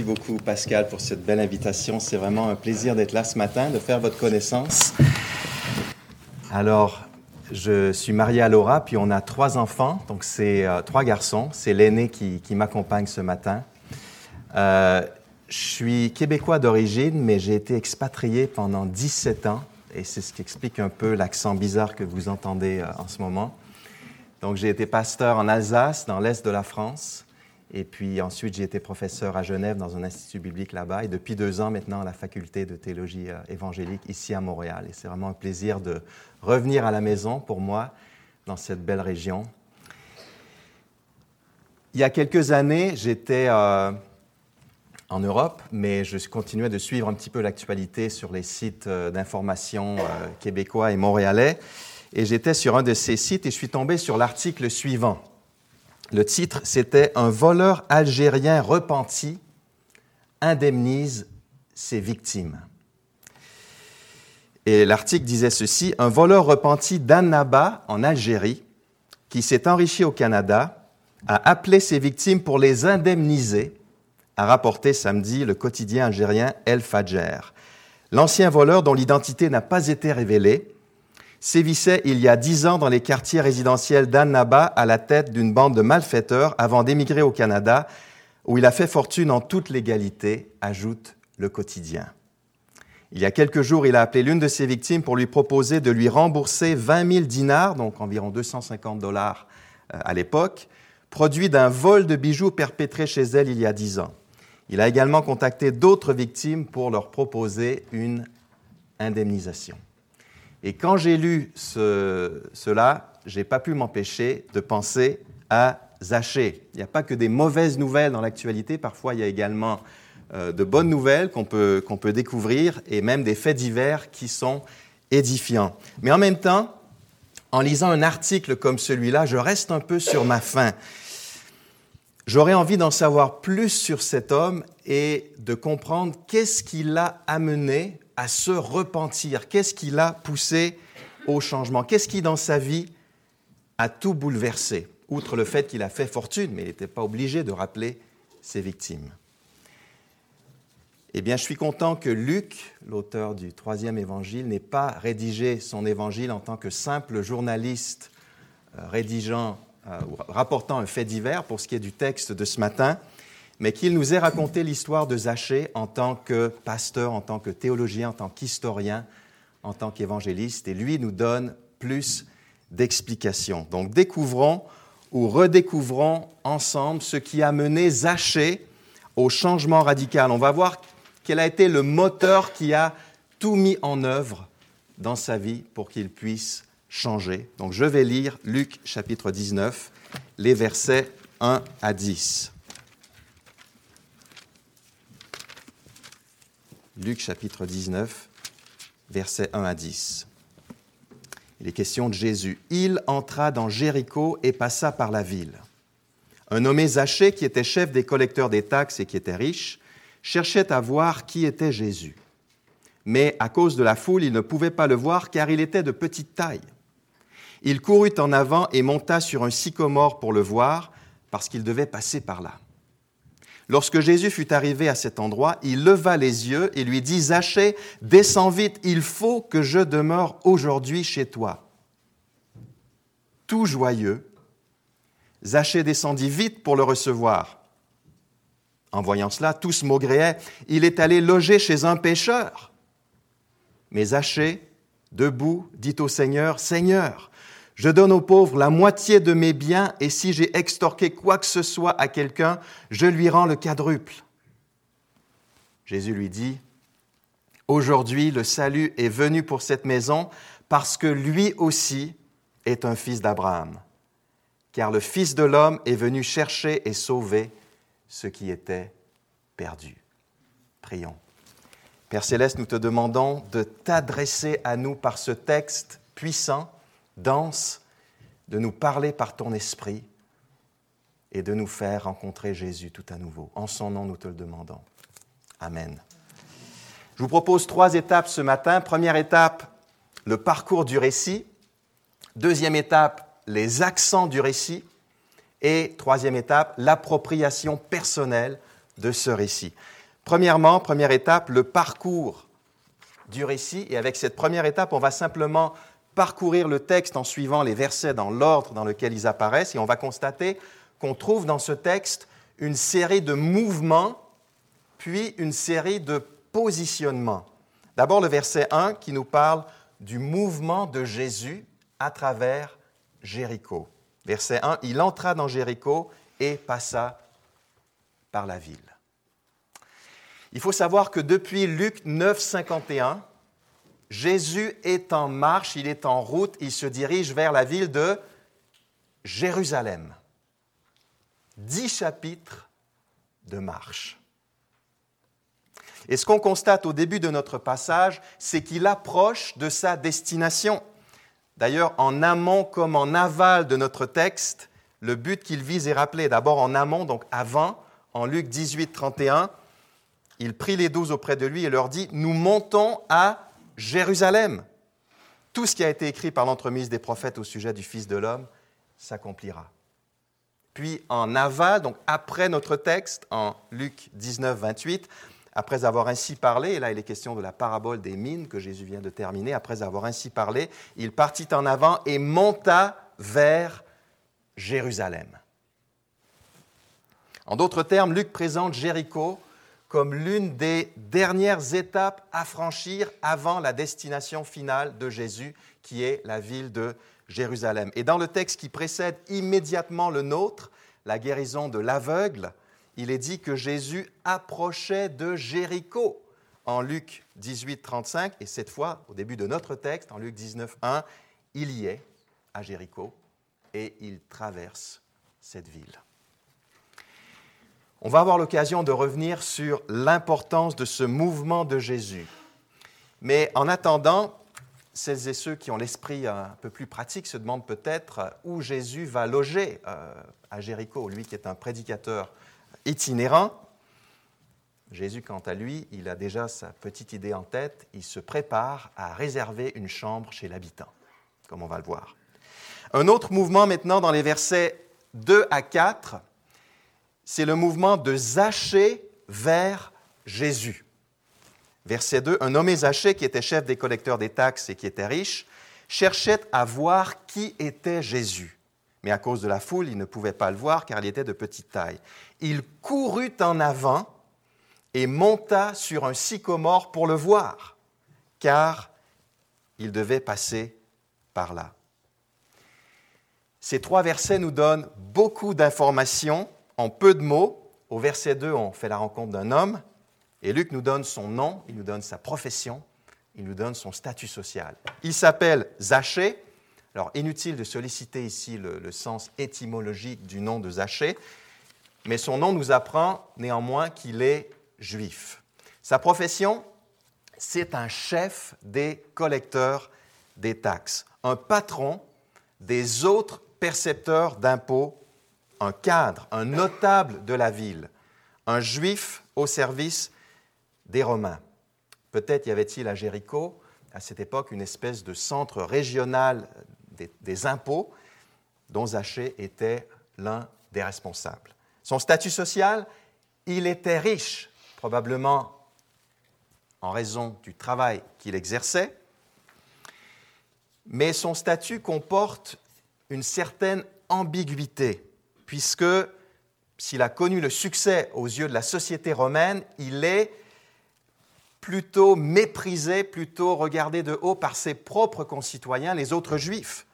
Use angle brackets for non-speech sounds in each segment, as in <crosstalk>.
Merci beaucoup, Pascal, pour cette belle invitation. C'est vraiment un plaisir d'être là ce matin, de faire votre connaissance. Alors, je suis marié à Laura, puis on a trois enfants, donc c'est euh, trois garçons. C'est l'aîné qui, m'accompagne ce matin. Euh, je suis québécois d'origine, mais j'ai été expatrié pendant 17 ans, et c'est ce qui explique un peu l'accent bizarre que vous entendez euh, en ce moment. Donc, j'ai été pasteur en Alsace, dans l'est de la France. Et puis ensuite, j'ai été professeur à Genève dans un institut biblique là-bas et depuis deux ans maintenant à la faculté de théologie euh, évangélique ici à Montréal. Et c'est vraiment un plaisir de revenir à la maison pour moi dans cette belle région. Il y a quelques années, j'étais euh, en Europe, mais je continuais de suivre un petit peu l'actualité sur les sites euh, d'information québécois et montréalais. Et j'étais sur un de ces sites et je suis tombé sur l'article suivant. Le titre, c'était Un voleur algérien repenti indemnise ses victimes. Et l'article disait ceci, Un voleur repenti d'Annaba, en Algérie, qui s'est enrichi au Canada, a appelé ses victimes pour les indemniser, a rapporté samedi le quotidien algérien El Fadjer. L'ancien voleur, dont l'identité n'a pas été révélée, sévissait il y a dix ans dans les quartiers résidentiels d'Annaba à la tête d'une bande de malfaiteurs avant d'émigrer au Canada, où il a fait fortune en toute légalité, ajoute le quotidien. Il y a quelques jours, il a appelé l'une de ses victimes pour lui proposer de lui rembourser 20 000 dinars, donc environ 250 dollars euh, à l'époque, produit d'un vol de bijoux perpétré chez elle il y a dix ans. Il a également contacté d'autres victimes pour leur proposer une indemnisation. Et quand j'ai lu ce, cela, j'ai pas pu m'empêcher de penser à Zaché. Il n'y a pas que des mauvaises nouvelles dans l'actualité, parfois il y a également euh, de bonnes nouvelles qu'on peut, qu'on peut découvrir et même des faits divers qui sont édifiants. Mais en même temps, en lisant un article comme celui-là, je reste un peu sur ma faim. J'aurais envie d'en savoir plus sur cet homme et de comprendre qu'est-ce qui l'a amené à se repentir. Qu'est-ce qui l'a poussé au changement? Qu'est-ce qui, dans sa vie, a tout bouleversé? Outre le fait qu'il a fait fortune, mais il n'était pas obligé de rappeler ses victimes. Eh bien, je suis content que Luc, l'auteur du troisième évangile, n'ait pas rédigé son évangile en tant que simple journaliste euh, rédigeant euh, ou rapportant un fait divers pour ce qui est du texte de ce matin, mais qu'il nous ait raconté l'histoire de Zachée en tant que pasteur, en tant que théologien, en tant qu'historien, en tant qu'évangéliste, et lui nous donne plus d'explications. Donc découvrons ou redécouvrons ensemble ce qui a mené Zachée au changement radical. On va voir quel a été le moteur qui a tout mis en œuvre dans sa vie pour qu'il puisse changer. Donc je vais lire Luc chapitre 19, les versets 1 à 10. Luc chapitre 19, versets 1 à 10. Il est question de Jésus. Il entra dans Jéricho et passa par la ville. Un nommé Zachée, qui était chef des collecteurs des taxes et qui était riche, cherchait à voir qui était Jésus. Mais à cause de la foule, il ne pouvait pas le voir car il était de petite taille. Il courut en avant et monta sur un sycomore pour le voir parce qu'il devait passer par là. Lorsque Jésus fut arrivé à cet endroit, il leva les yeux et lui dit, Zachée, descends vite, il faut que je demeure aujourd'hui chez toi. Tout joyeux, Zachée descendit vite pour le recevoir. En voyant cela, tous maugréaient, il est allé loger chez un pécheur. Mais Zachée, debout, dit au Seigneur, Seigneur, je donne aux pauvres la moitié de mes biens et si j'ai extorqué quoi que ce soit à quelqu'un, je lui rends le quadruple. Jésus lui dit, Aujourd'hui le salut est venu pour cette maison parce que lui aussi est un fils d'Abraham, car le Fils de l'homme est venu chercher et sauver ce qui était perdu. Prions. Père céleste, nous te demandons de t'adresser à nous par ce texte puissant dense de nous parler par ton esprit et de nous faire rencontrer Jésus tout à nouveau. En son nom, nous te le demandons. Amen. Je vous propose trois étapes ce matin. Première étape, le parcours du récit. Deuxième étape, les accents du récit. Et troisième étape, l'appropriation personnelle de ce récit. Premièrement, première étape, le parcours du récit. Et avec cette première étape, on va simplement parcourir le texte en suivant les versets dans l'ordre dans lequel ils apparaissent. Et on va constater qu'on trouve dans ce texte une série de mouvements, puis une série de positionnements. D'abord le verset 1 qui nous parle du mouvement de Jésus à travers Jéricho. Verset 1, il entra dans Jéricho et passa par la ville. Il faut savoir que depuis Luc 9, 51, Jésus est en marche, il est en route, il se dirige vers la ville de Jérusalem. Dix chapitres de marche. Et ce qu'on constate au début de notre passage, c'est qu'il approche de sa destination. D'ailleurs, en amont comme en aval de notre texte, le but qu'il vise est rappelé. D'abord en amont, donc avant, en Luc 18, 31, il prit les douze auprès de lui et leur dit, Nous montons à Jérusalem. Tout ce qui a été écrit par l'entremise des prophètes au sujet du Fils de l'homme s'accomplira. Puis en aval, donc après notre texte, en Luc 19, 28, après avoir ainsi parlé, et là il est question de la parabole des mines que Jésus vient de terminer, après avoir ainsi parlé, il partit en avant et monta vers Jérusalem. En d'autres termes, Luc présente Jéricho comme l'une des dernières étapes à franchir avant la destination finale de Jésus, qui est la ville de Jérusalem. Et dans le texte qui précède immédiatement le nôtre, la guérison de l'aveugle, il est dit que Jésus approchait de Jéricho en Luc 18, 35, et cette fois, au début de notre texte, en Luc 19, 1, il y est à Jéricho et il traverse cette ville. On va avoir l'occasion de revenir sur l'importance de ce mouvement de Jésus. Mais en attendant, celles et ceux qui ont l'esprit un peu plus pratique se demandent peut-être où Jésus va loger euh, à Jéricho, lui qui est un prédicateur itinérant. Jésus, quant à lui, il a déjà sa petite idée en tête, il se prépare à réserver une chambre chez l'habitant, comme on va le voir. Un autre mouvement maintenant dans les versets 2 à 4, c'est le mouvement de Zachée vers Jésus. Verset 2, un nommé Zachée, qui était chef des collecteurs des taxes et qui était riche, cherchait à voir qui était Jésus. Mais à cause de la foule, il ne pouvait pas le voir car il était de petite taille. Il courut en avant et monta sur un sycomore pour le voir, car il devait passer par là. Ces trois versets nous donnent beaucoup d'informations en peu de mots. Au verset 2, on fait la rencontre d'un homme, et Luc nous donne son nom, il nous donne sa profession, il nous donne son statut social. Il s'appelle Zachée, alors, inutile de solliciter ici le, sens étymologique du nom de Zachée, mais son nom nous apprend néanmoins qu'il est juif. Sa profession, c'est un chef des collecteurs des taxes, un patron des autres percepteurs d'impôts, un cadre, un notable de la ville, un juif au service des Romains. Peut-être y avait-il à Jéricho, à cette époque, une espèce de centre régional des, impôts dont Zachée était l'un des responsables. Son statut social, il était riche, probablement en raison du travail qu'il exerçait, mais son statut comporte une certaine ambiguïté, puisque s'il a connu le succès aux yeux de la société romaine, il est plutôt méprisé, plutôt regardé de haut par ses propres concitoyens, les autres juifs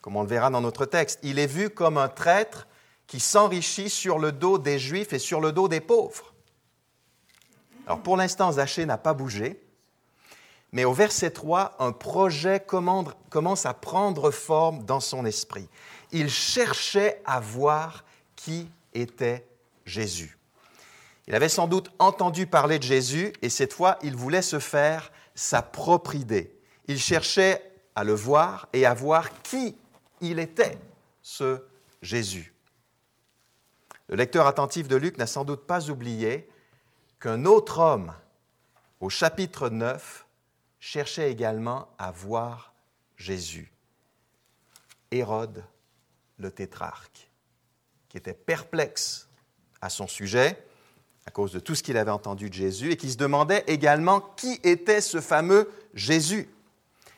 comme on le verra dans notre texte. Il est vu comme un traître qui s'enrichit sur le dos des Juifs et sur le dos des pauvres. Alors pour l'instant, Zachée n'a pas bougé, mais au verset 3, un projet commence à prendre forme dans son esprit. Il cherchait à voir qui était Jésus. Il avait sans doute entendu parler de Jésus et cette fois, il voulait se faire sa propre idée. Il cherchait à le voir et à voir qui il était ce Jésus. Le lecteur attentif de Luc n'a sans doute pas oublié qu'un autre homme, au chapitre 9, cherchait également à voir Jésus. Hérode le tétrarque, qui était perplexe à son sujet, à cause de tout ce qu'il avait entendu de Jésus, et qui se demandait également qui était ce fameux Jésus.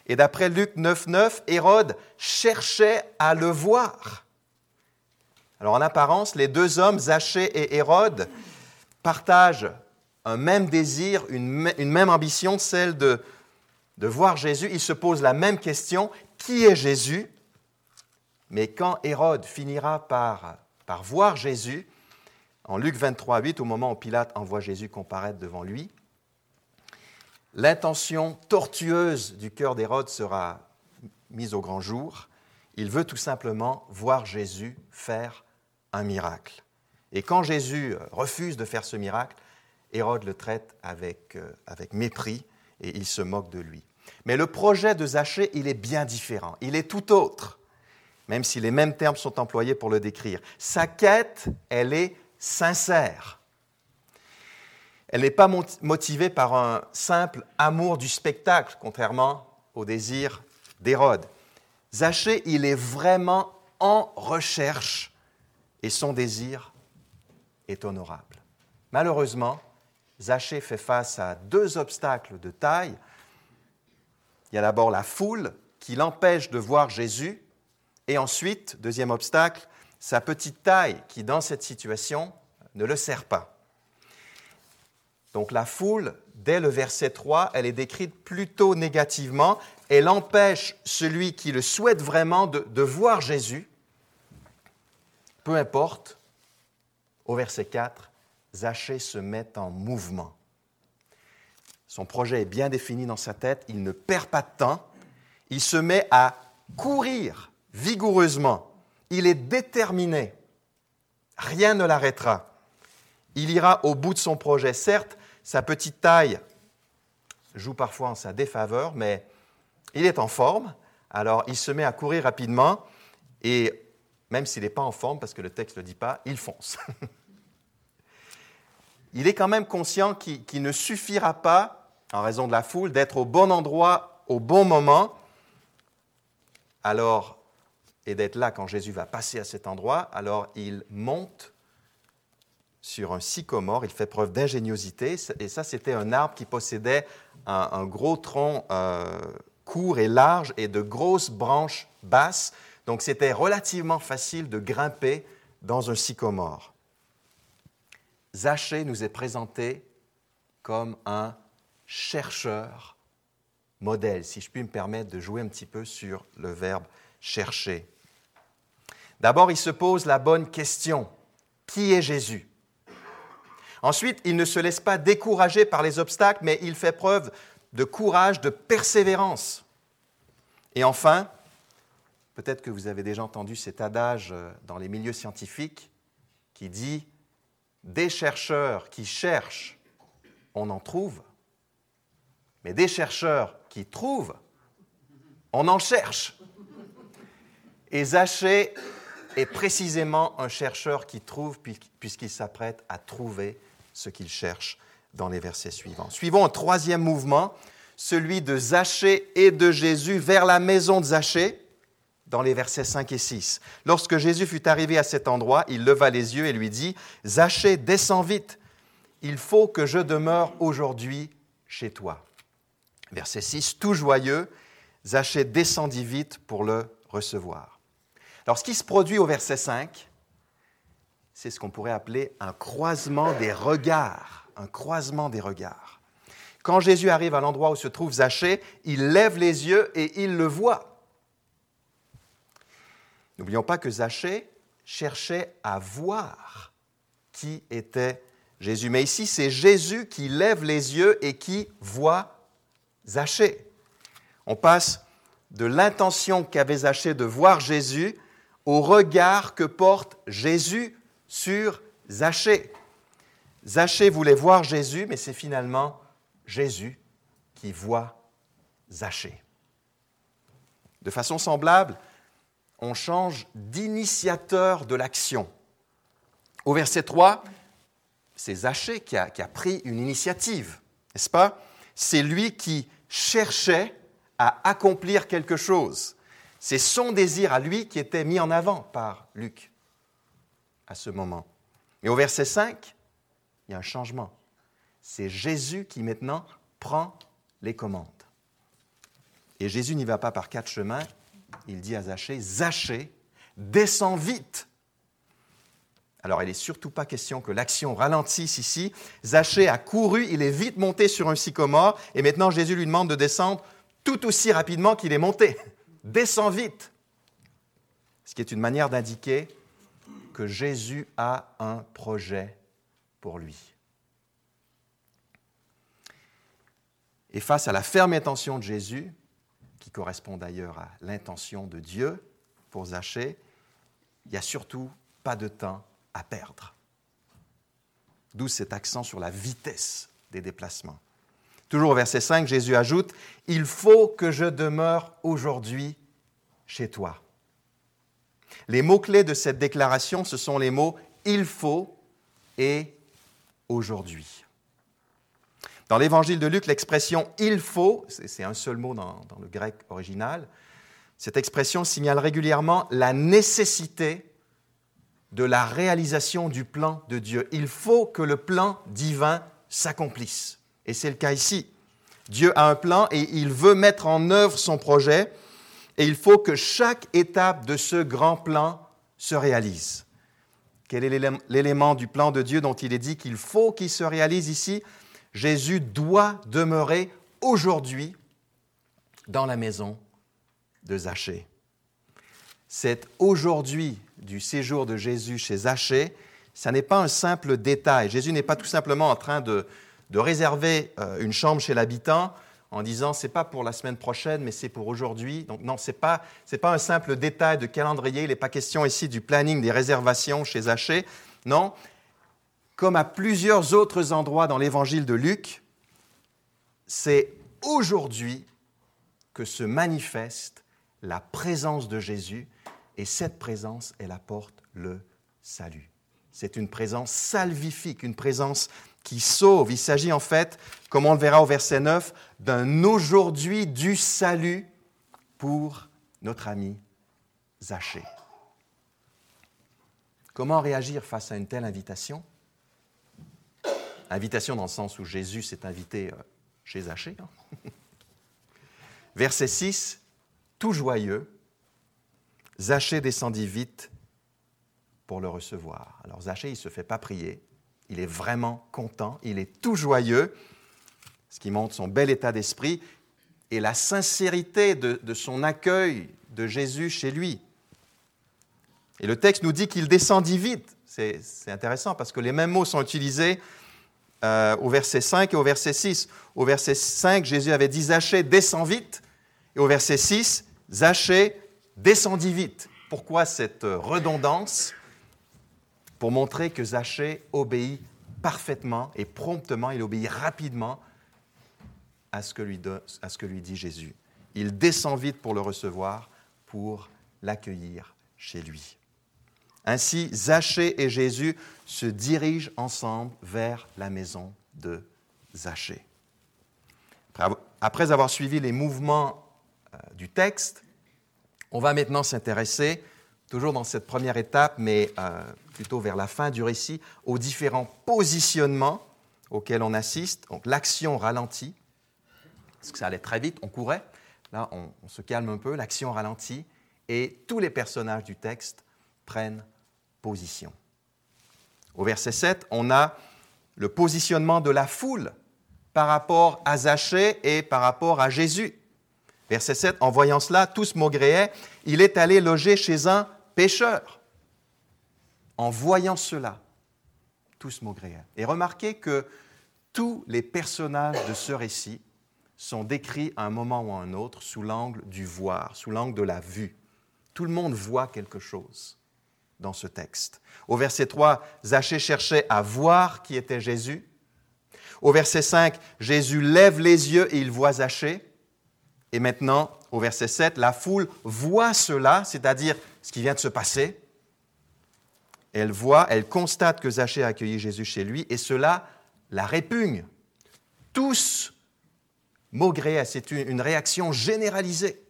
Et d'après Luc 9.9, Hérode cherchait à le voir. Alors en apparence, les deux hommes, Zachée et Hérode, partagent un même désir, une, même ambition, celle de, de voir Jésus. Ils se posent la même question, qui est Jésus? Mais quand Hérode finira par, par voir Jésus, en Luc 23, 8, au moment où Pilate envoie Jésus comparaître devant lui, l'intention tortueuse du cœur d'Hérode sera mise au grand jour. Il veut tout simplement voir Jésus faire un miracle. Et quand Jésus refuse de faire ce miracle, Hérode le traite avec, euh, avec mépris et il se moque de lui. Mais le projet de Zachée, il est bien différent. Il est tout autre, même si les mêmes termes sont employés pour le décrire. Sa quête, elle est sincère. Elle n'est pas motivée par un simple amour du spectacle, contrairement au désir d'Hérode. Zachée, il est vraiment en recherche et son désir est honorable. Malheureusement, Zachée fait face à deux obstacles de taille. Il y a d'abord la foule qui l'empêche de voir Jésus, et ensuite, deuxième obstacle, sa petite taille qui, dans cette situation, ne le sert pas. Donc la foule, dès le verset 3, elle est décrite plutôt négativement. Elle empêche celui qui le souhaite vraiment de, voir Jésus. Peu importe, au verset 4, Zachée se met en mouvement. Son projet est bien défini dans sa tête, il ne perd pas de temps, il se met à courir vigoureusement, il est déterminé, rien ne l'arrêtera. Il ira au bout de son projet. Certes, sa petite taille joue parfois en sa défaveur, mais il est en forme, alors il se met à courir rapidement, et même s'il n'est pas en forme, parce que le texte ne le dit pas, il fonce. <laughs> il est quand même conscient qu'il ne suffira pas, en raison de la foule, d'être au bon endroit au bon moment, alors, et d'être là quand Jésus va passer à cet endroit, alors il monte sur un sycomore, il fait preuve d'ingéniosité, et ça c'était un arbre qui possédait un, gros tronc euh, court et large et de grosses branches basses, donc c'était relativement facile de grimper dans un sycomore. Zachée nous est présenté comme un chercheur modèle, si je puis me permettre de jouer un petit peu sur le verbe chercher. D'abord, il se pose la bonne question. Qui est Jésus? Ensuite, il ne se laisse pas décourager par les obstacles, mais il fait preuve de courage, de persévérance. Et enfin, peut-être que vous avez déjà entendu cet adage euh, dans les milieux scientifiques qui dit des chercheurs qui cherchent, on en trouve, mais des chercheurs qui trouvent, on en cherche. Et est précisément un chercheur qui trouve puisqu'il s'apprête à trouver ce qu'il cherche dans les versets suivants. Suivons un troisième mouvement, celui de Zachée et de Jésus vers la maison de Zachée, dans les versets 5 et 6. Lorsque Jésus fut arrivé à cet endroit, il leva les yeux et lui dit, Zachée, descends vite, il faut que je demeure aujourd'hui chez toi. Verset 6, tout joyeux, Zachée descendit vite pour le recevoir. Alors ce qui se produit au verset 5, c'est ce qu'on pourrait appeler un croisement des regards, un croisement des regards. Quand Jésus arrive à l'endroit où se trouve Zachée, il lève les yeux et il le voit. N'oublions pas que Zachée cherchait à voir qui était Jésus. Mais ici, c'est Jésus qui lève les yeux et qui voit Zachée. On passe de l'intention qu'avait Zachée de voir Jésus au regard que porte Jésus sur Zachée. Zachée voulait voir Jésus, mais c'est finalement Jésus qui voit Zachée. De façon semblable, on change d'initiateur de l'action. Au verset 3, c'est Zachée qui a, qui a pris une initiative, n'est-ce pas? C'est lui qui cherchait à accomplir quelque chose. C'est son désir à lui qui était mis en avant par Luc à ce moment. Et au verset 5, Il y a un changement. C'est Jésus qui maintenant prend les commandes. Et Jésus n'y va pas par quatre chemins. Il dit à Zachée, Zachée, descends vite. Alors il n'est surtout pas question que l'action ralentisse ici. Zachée a couru, il est vite monté sur un sycomore, et maintenant Jésus lui demande de descendre tout aussi rapidement qu'il est monté. Descends vite. Ce qui est une manière d'indiquer que Jésus a un projet pour lui. Et face à la ferme intention de Jésus, qui correspond d'ailleurs à l'intention de Dieu pour Zachée, il n'y a surtout pas de temps à perdre. D'où cet accent sur la vitesse des déplacements. Toujours au verset 5, Jésus ajoute, Il faut que je demeure aujourd'hui chez toi. Les mots-clés de cette déclaration, ce sont les mots il faut et aujourd'hui. Dans l'évangile de Luc, l'expression il faut, c'est un seul mot dans, le grec original, cette expression signale régulièrement la nécessité de la réalisation du plan de Dieu. Il faut que le plan divin s'accomplisse. Et c'est le cas ici. Dieu a un plan et il veut mettre en œuvre son projet et il faut que chaque étape de ce grand plan se réalise. Quel est l'élément du plan de Dieu dont il est dit qu'il faut qu'il se réalise ici? Jésus doit demeurer aujourd'hui dans la maison de Zachée. C'est aujourd'hui du séjour de Jésus chez Zachée, ça n'est pas un simple détail. Jésus n'est pas tout simplement en train de, de réserver euh, une chambre chez l'habitant en disant c'est pas pour la semaine prochaine, mais c'est pour aujourd'hui. Donc non, c'est pas c'est pas un simple détail de calendrier. Il n'est pas question ici du planning des réservations chez Zachée. Non, comme à plusieurs autres endroits dans l'évangile de Luc, c'est aujourd'hui que se manifeste la présence de Jésus et cette présence, elle apporte le salut. C'est une présence salvifique, une présence qui sauve. Il s'agit en fait, comme on le verra au verset 9, d'un aujourd'hui du salut pour notre ami Zachée. Comment réagir face à une telle invitation? Invitation dans le sens où Jésus s'est invité euh, chez Zachée. Hein. <laughs> Verset 6, tout joyeux, Zachée descendit vite pour le recevoir. Alors Zachée, il ne se fait pas prier, il est vraiment content, il est tout joyeux, ce qui montre son bel état d'esprit et la sincérité de, son accueil de Jésus chez lui. Et le texte nous dit qu'il descendit vite. C'est intéressant parce que les mêmes mots sont utilisés euh, au verset 5 et au verset 6. Au verset 5, Jésus avait dit Zachée, descends vite. Et au verset 6, Zachée, descendit vite. Pourquoi cette redondance? Pour montrer que Zachée obéit parfaitement et promptement, il obéit rapidement à ce que lui, dit Jésus. Il descend vite pour le recevoir, pour l'accueillir chez lui. Ainsi, Zachée et Jésus se dirigent ensemble vers la maison de Zachée. Après avoir suivi les mouvements euh, du texte, on va maintenant s'intéresser, toujours dans cette première étape, mais euh, plutôt vers la fin du récit, aux différents positionnements auxquels on assiste. Donc l'action ralentit, parce que ça allait très vite, on courait. Là, on, se calme un peu, l'action ralentit, et tous les personnages du texte prennent position. Au verset 7, on a le positionnement de la foule par rapport à Zachée et par rapport à Jésus. Verset 7, en voyant cela, tous maugréaient, il est allé loger chez un pécheur. En voyant cela, tous maugréaient. Et remarquez que tous les personnages de ce récit sont décrits à un moment ou à un autre sous l'angle du voir, sous l'angle de la vue. Tout le monde voit quelque chose dans ce texte. Au verset 3, Zachée cherchait à voir qui était Jésus. Au verset 5, Jésus lève les yeux et il voit Zachée. Et maintenant, au verset 7, la foule voit cela, c'est-à-dire ce qui vient de se passer. Elle voit, elle constate que Zachée a accueilli Jésus chez lui et cela la répugne. Tous maugréaient, c'est une réaction généralisée.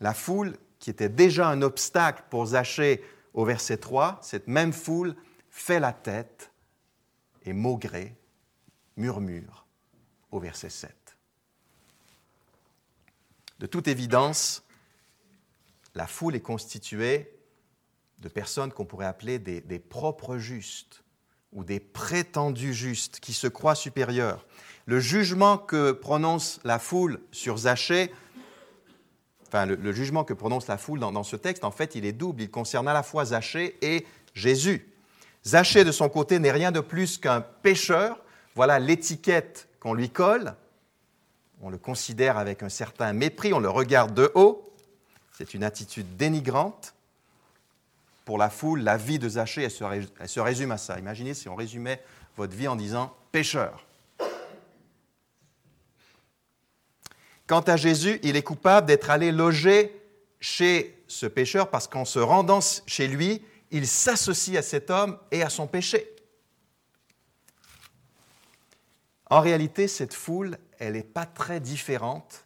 La foule qui était déjà un obstacle pour Zachée au verset 3, cette même foule fait la tête et maugré murmure au verset 7. De toute évidence, la foule est constituée de personnes qu'on pourrait appeler des, propres justes ou des prétendus justes qui se croient supérieurs. Le jugement que prononce la foule sur Zachée, enfin le, le jugement que prononce la foule dans, dans, ce texte, en fait, il est double. Il concerne à la fois Zachée et Jésus. Zachée, de son côté, n'est rien de plus qu'un pécheur. Voilà l'étiquette qu'on lui colle. On le considère avec un certain mépris, on le regarde de haut. C'est une attitude dénigrante. Pour la foule, la vie de Zachée, elle se, résume à ça. Imaginez si on résumait votre vie en disant pécheur. Quant à Jésus, il est coupable d'être allé loger chez ce pécheur parce qu'en se rendant chez lui, il s'associe à cet homme et à son péché. En réalité, cette foule, elle n'est pas très différente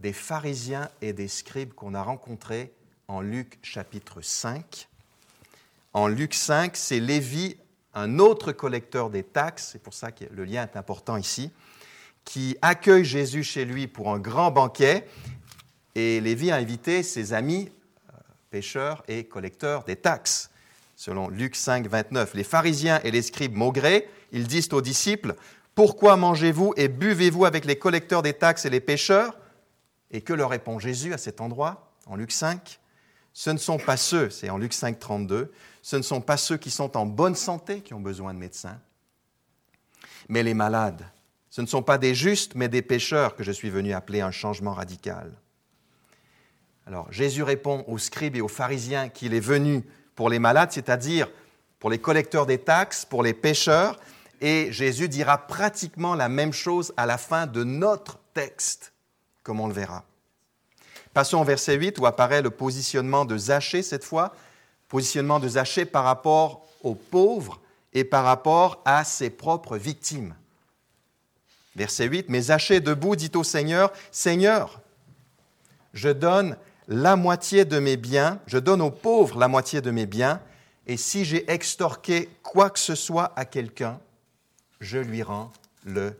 des pharisiens et des scribes qu'on a rencontrés en Luc chapitre 5. En Luc 5, c'est Lévi, un autre collecteur des taxes, c'est pour ça que le lien est important ici, qui accueille Jésus chez lui pour un grand banquet. Et Lévi a invité ses amis pêcheurs et collecteurs des taxes. Selon Luc 5, 29, les pharisiens et les scribes maugrés, ils disent aux disciples, Pourquoi mangez-vous et buvez-vous avec les collecteurs des taxes et les pêcheurs? Et que leur répond Jésus à cet endroit, en Luc 5 Ce ne sont pas ceux, c'est en Luc 5, 32, ce ne sont pas ceux qui sont en bonne santé qui ont besoin de médecins, mais les malades. Ce ne sont pas des justes, mais des pécheurs que je suis venu appeler un changement radical. Alors Jésus répond aux scribes et aux pharisiens qu'il est venu pour les malades, c'est-à-dire pour les collecteurs des taxes, pour les pécheurs, et Jésus dira pratiquement la même chose à la fin de notre texte, comme on le verra. Passons au verset 8 où apparaît le positionnement de Zachée cette fois, positionnement de Zachée par rapport aux pauvres et par rapport à ses propres victimes. Verset 8, mais Zachée debout dit au Seigneur, Seigneur, je donne la moitié de mes biens, je donne aux pauvres la moitié de mes biens, et si j'ai extorqué quoi que ce soit à quelqu'un, je lui rends le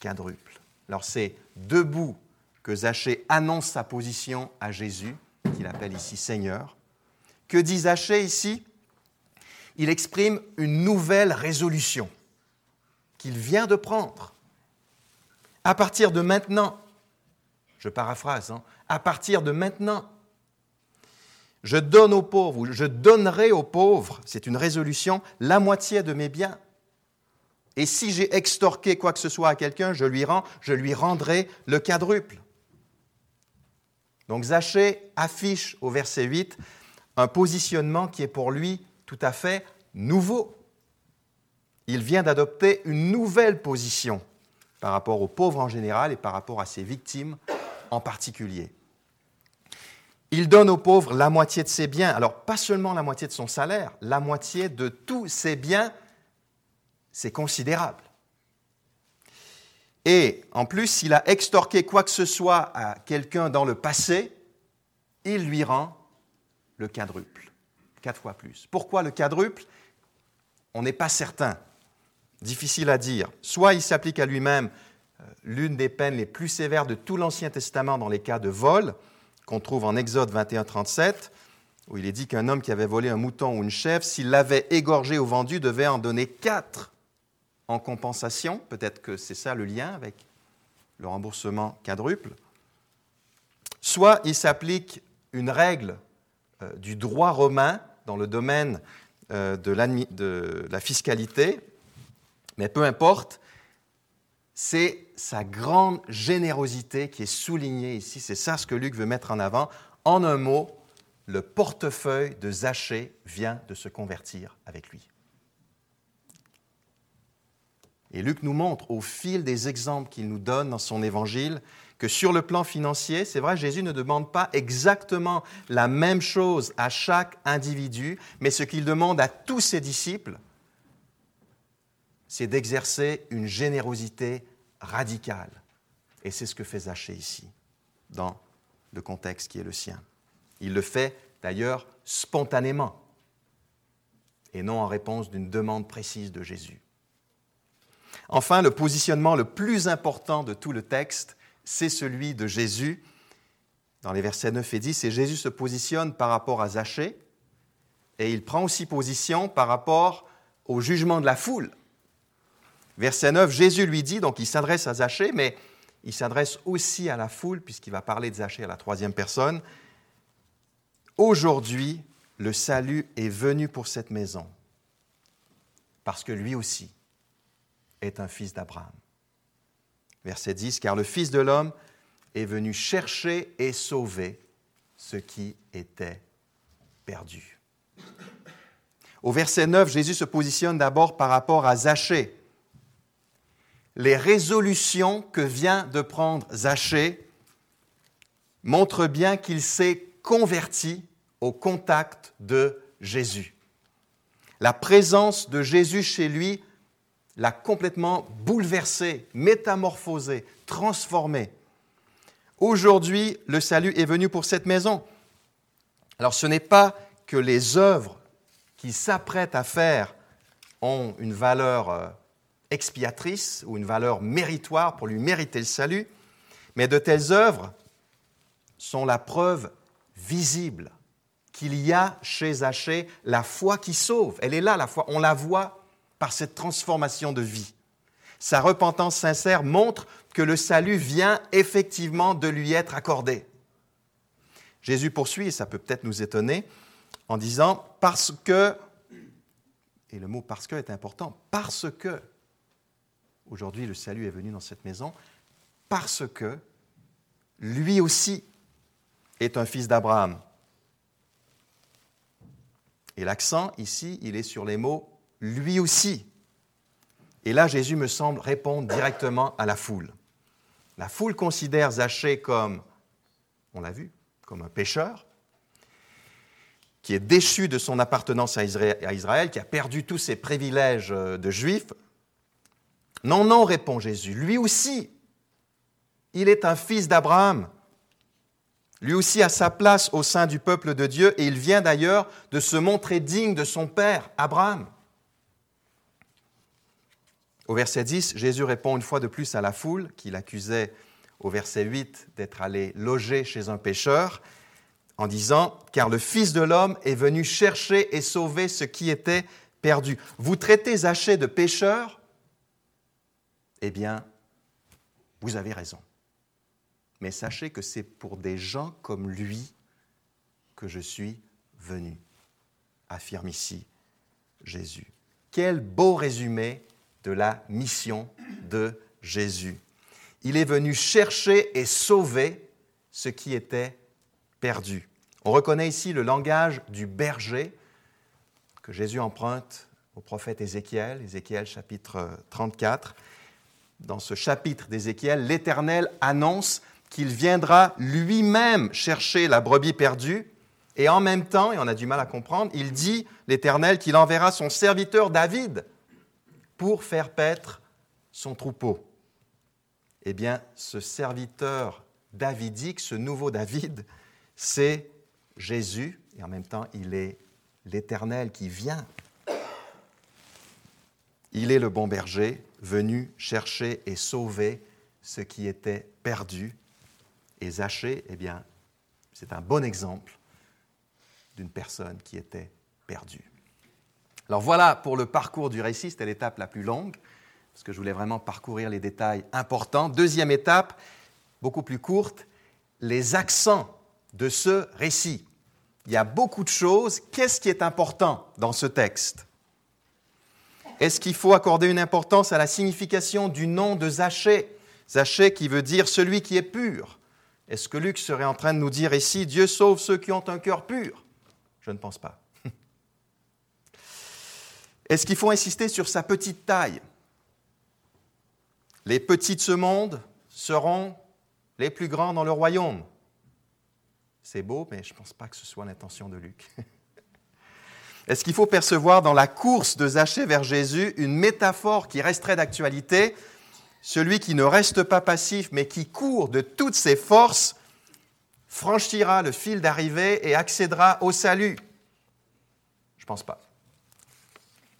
quadruple. Alors c'est debout que Zachée annonce sa position à Jésus, qu'il appelle ici Seigneur. Que dit Zachée ici? Il exprime une nouvelle résolution qu'il vient de prendre. À partir de maintenant, je paraphrase, hein, à partir de maintenant. Je donne aux pauvres, ou je donnerai aux pauvres, c'est une résolution, la moitié de mes biens. Et si j'ai extorqué quoi que ce soit à quelqu'un, je lui rendrai le quadruple. Donc Zachée affiche au verset 8 un positionnement qui est pour lui tout à fait nouveau. Il vient d'adopter une nouvelle position par rapport aux pauvres en général et par rapport à ses victimes en particulier. Il donne aux pauvres la moitié de ses biens. Alors, pas seulement la moitié de son salaire, la moitié de tous ses biens, c'est considérable. Et en plus, s'il a extorqué quoi que ce soit à quelqu'un dans le passé, il lui rend le quadruple, quatre fois plus. Pourquoi le quadruple? On n'est pas certain. Difficile à dire. Soit il s'applique à lui-même euh, l'une des peines les plus sévères de tout l'Ancien Testament dans les cas de vol, qu'on trouve en Exode 21, 37, où il est dit qu'un homme qui avait volé un mouton ou une chèvre, s'il l'avait égorgé ou vendu, devait en donner quatre en compensation. Peut-être que c'est ça le lien avec le remboursement quadruple. Soit il s'applique une règle euh, du droit romain dans le domaine euh, de la fiscalité, mais peu importe, c'est sa grande générosité qui est soulignée ici. C'est ça ce que Luc veut mettre en avant. En un mot, le portefeuille de Zachée vient de se convertir avec lui. Et Luc nous montre au fil des exemples qu'il nous donne dans son évangile que sur le plan financier, c'est vrai, Jésus ne demande pas exactement la même chose à chaque individu, mais ce qu'il demande à tous ses disciples, c'est d'exercer une générosité radicale. Et c'est ce que fait Zachée ici, dans le contexte qui est le sien. Il le fait d'ailleurs spontanément et non en réponse d'une demande précise de Jésus. Enfin, le positionnement le plus important de tout le texte, c'est celui de Jésus. Dans les versets 9 et 10, et Jésus se positionne par rapport à Zachée, et il prend aussi position par rapport au jugement de la foule. Verset 9, Jésus lui dit, donc il s'adresse à Zachée, mais il s'adresse aussi à la foule, puisqu'il va parler de Zachée à la troisième personne. Aujourd'hui, le salut est venu pour cette maison, parce que lui aussi est un fils d'Abraham. Verset 10, car le Fils de l'homme est venu chercher et sauver ce qui était perdu. Au verset 9, Jésus se positionne d'abord par rapport à Zachée. Les résolutions que vient de prendre Zachée montrent bien qu'il s'est converti au contact de Jésus. La présence de Jésus chez lui l'a complètement bouleversé, métamorphosé, transformé. Aujourd'hui, le salut est venu pour cette maison. Alors ce n'est pas que les œuvres qu'il s'apprête à faire ont une valeur euh, expiatrice ou une valeur méritoire pour lui mériter le salut, mais de telles œuvres sont la preuve visible qu'il y a chez Zachée la foi qui sauve. Elle est là, la foi. On la voit par cette transformation de vie. Sa repentance sincère montre que le salut vient effectivement de lui être accordé. Jésus poursuit, et ça peut peut-être nous étonner, en disant parce que, et le mot parce que est important, parce que, aujourd'hui le salut est venu dans cette maison, parce que lui aussi est un fils d'Abraham. Et l'accent ici, il est sur les mots lui aussi. Et là, Jésus me semble répondre directement à la foule. La foule considère Zachée comme, on l'a vu, comme un pécheur, qui est déchu de son appartenance à Israël, qui a perdu tous ses privilèges euh, de juif. Non, non, répond Jésus, lui aussi, il est un fils d'Abraham. Lui aussi a sa place au sein du peuple de Dieu et il vient d'ailleurs de se montrer digne de son père, Abraham. Au verset 10, Jésus répond une fois de plus à la foule qui l'accusait au verset 8 d'être allé loger chez un pécheur en disant, car le Fils de l'homme est venu chercher et sauver ce qui était perdu. Vous traitez Zachée de pécheur Eh bien, vous avez raison mais sachez que c'est pour des gens comme lui que je suis venu, affirme ici Jésus. Quel beau résumé de la mission de Jésus. Il est venu chercher et sauver ce qui était perdu. On reconnaît ici le langage du berger que Jésus emprunte au prophète Ézéchiel, Ézéchiel chapitre 34. Dans ce chapitre d'Ézéchiel, l'Éternel annonce qu'il viendra lui-même chercher la brebis perdue, et en même temps, et on a du mal à comprendre, il dit, l'Éternel, qu'il enverra son serviteur David pour faire paître son troupeau. Eh bien, ce serviteur davidique, ce nouveau David, c'est Jésus, et en même temps, il est l'Éternel qui vient. Il est le bon berger, venu chercher et sauver ce qui était perdu et Zachée, eh bien, c'est un bon exemple d'une personne qui était perdue. Alors voilà pour le parcours du récit, c'était l'étape la plus longue, parce que je voulais vraiment parcourir les détails importants. Deuxième étape, beaucoup plus courte, les accents de ce récit. Il y a beaucoup de choses. Qu'est-ce qui est important dans ce texte? Est-ce qu'il faut accorder une importance à la signification du nom de Zachée? Zachée qui veut dire celui qui est pur. Est-ce que Luc serait en train de nous dire ici, Dieu sauve ceux qui ont un cœur pur? Je ne pense pas. Est-ce qu'il faut insister sur sa petite taille? Les petits de ce monde seront les plus grands dans le royaume. C'est beau, mais je ne pense pas que ce soit l'intention de Luc. <laughs> Est-ce qu'il faut percevoir dans la course de Zachée vers Jésus une métaphore qui resterait d'actualité? Celui qui ne reste pas passif, mais qui court de toutes ses forces, franchira le fil d'arrivée et accédera au salut. Je ne pense pas.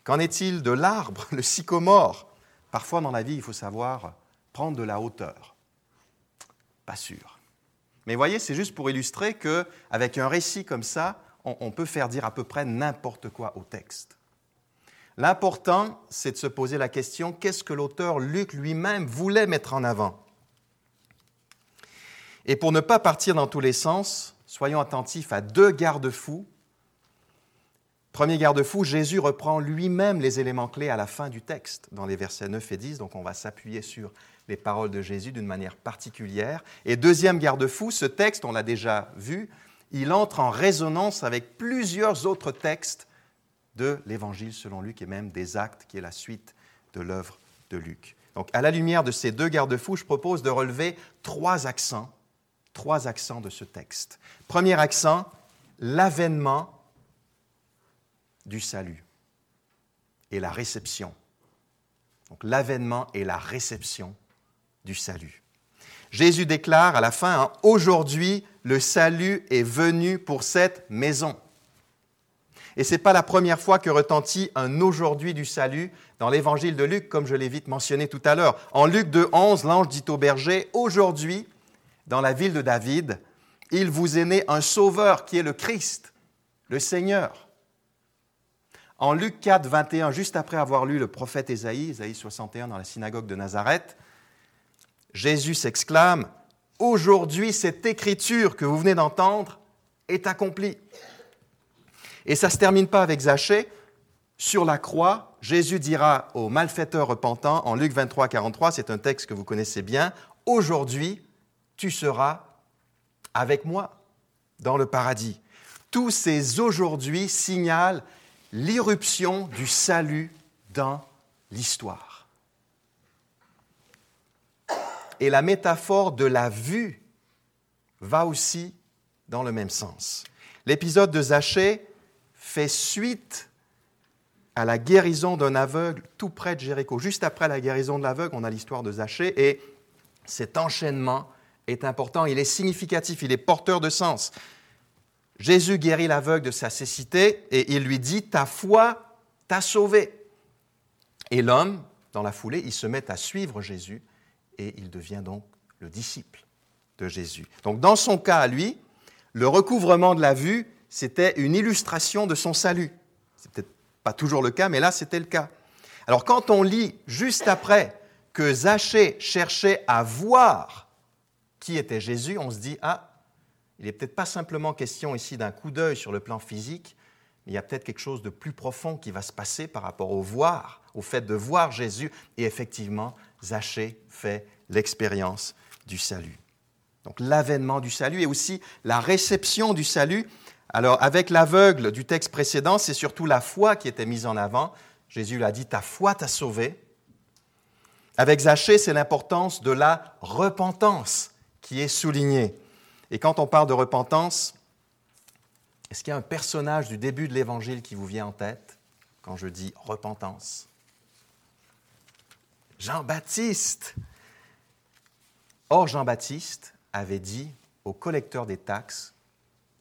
Qu'en est-il de l'arbre, <laughs> le sycomore, Parfois dans la vie, il faut savoir prendre de la hauteur. Pas sûr. Mais voyez, c'est juste pour illustrer qu'avec un récit comme ça, on, peut faire dire à peu près n'importe quoi au texte. L'important, c'est de se poser la question, qu'est-ce que l'auteur Luc lui-même voulait mettre en avant? Et pour ne pas partir dans tous les sens, soyons attentifs à deux garde-fous. Premier garde-fou, Jésus reprend lui-même les éléments clés à la fin du texte, dans les versets 9 et 10, donc on va s'appuyer sur les paroles de Jésus d'une manière particulière. Et deuxième garde-fou, ce texte, on l'a déjà vu, il entre en résonance avec plusieurs autres textes de l'Évangile selon Luc et même des actes qui est la suite de l'œuvre de Luc. Donc à la lumière de ces deux garde-fous, je propose de relever trois accents, trois accents de ce texte. Premier accent, l'avènement du salut et la réception. Donc l'avènement et la réception du salut. Jésus déclare à la fin, hein, Aujourd'hui, le salut est venu pour cette maison. Et ce n'est pas la première fois que retentit un aujourd'hui du salut dans l'évangile de Luc, comme je l'ai vite mentionné tout à l'heure. En Luc 2, 11, l'ange dit au berger Aujourd'hui, dans la ville de David, il vous est né un sauveur qui est le Christ, le Seigneur. En Luc 4, 21, juste après avoir lu le prophète Ésaïe, Ésaïe 61 dans la synagogue de Nazareth, Jésus s'exclame, Aujourd'hui cette écriture que vous venez d'entendre est accomplie. Et ça ne se termine pas avec Zachée. Sur la croix, Jésus dira aux malfaiteurs repentants, en Luc 23, 43, c'est un texte que vous connaissez bien, Aujourd'hui, tu seras avec moi dans le paradis. Tous ces aujourd'hui signalent l'irruption du salut dans l'histoire. Et la métaphore de la vue va aussi dans le même sens. L'épisode de Zachée fait suite à la guérison d'un aveugle tout près de Jéricho. Juste après la guérison de l'aveugle, on a l'histoire de Zachée et cet enchaînement est important, il est significatif, il est porteur de sens. Jésus guérit l'aveugle de sa cécité et il lui dit, ta foi t'a sauvé. Et l'homme, dans la foulée, il se met à suivre Jésus et il devient donc le disciple de Jésus. Donc dans son cas à lui, le recouvrement de la vue, c'était une illustration de son salut. C'est peut-être pas toujours le cas, mais là c'était le cas. Alors quand on lit juste après que Zachée cherchait à voir qui était Jésus, on se dit ah, il n'est peut-être pas simplement question ici d'un coup d'œil sur le plan physique, mais il y a peut-être quelque chose de plus profond qui va se passer par rapport au voir, au fait de voir Jésus. Et effectivement, Zachée fait l'expérience du salut. Donc l'avènement du salut et aussi la réception du salut. Alors avec l'aveugle du texte précédent, c'est surtout la foi qui était mise en avant. Jésus l'a dit, ta foi t'a sauvé. Avec Zachée, c'est l'importance de la repentance qui est soulignée. Et quand on parle de repentance, est-ce qu'il y a un personnage du début de l'Évangile qui vous vient en tête quand je dis repentance? Jean-Baptiste. Or, Jean-Baptiste avait dit aux collecteurs des taxes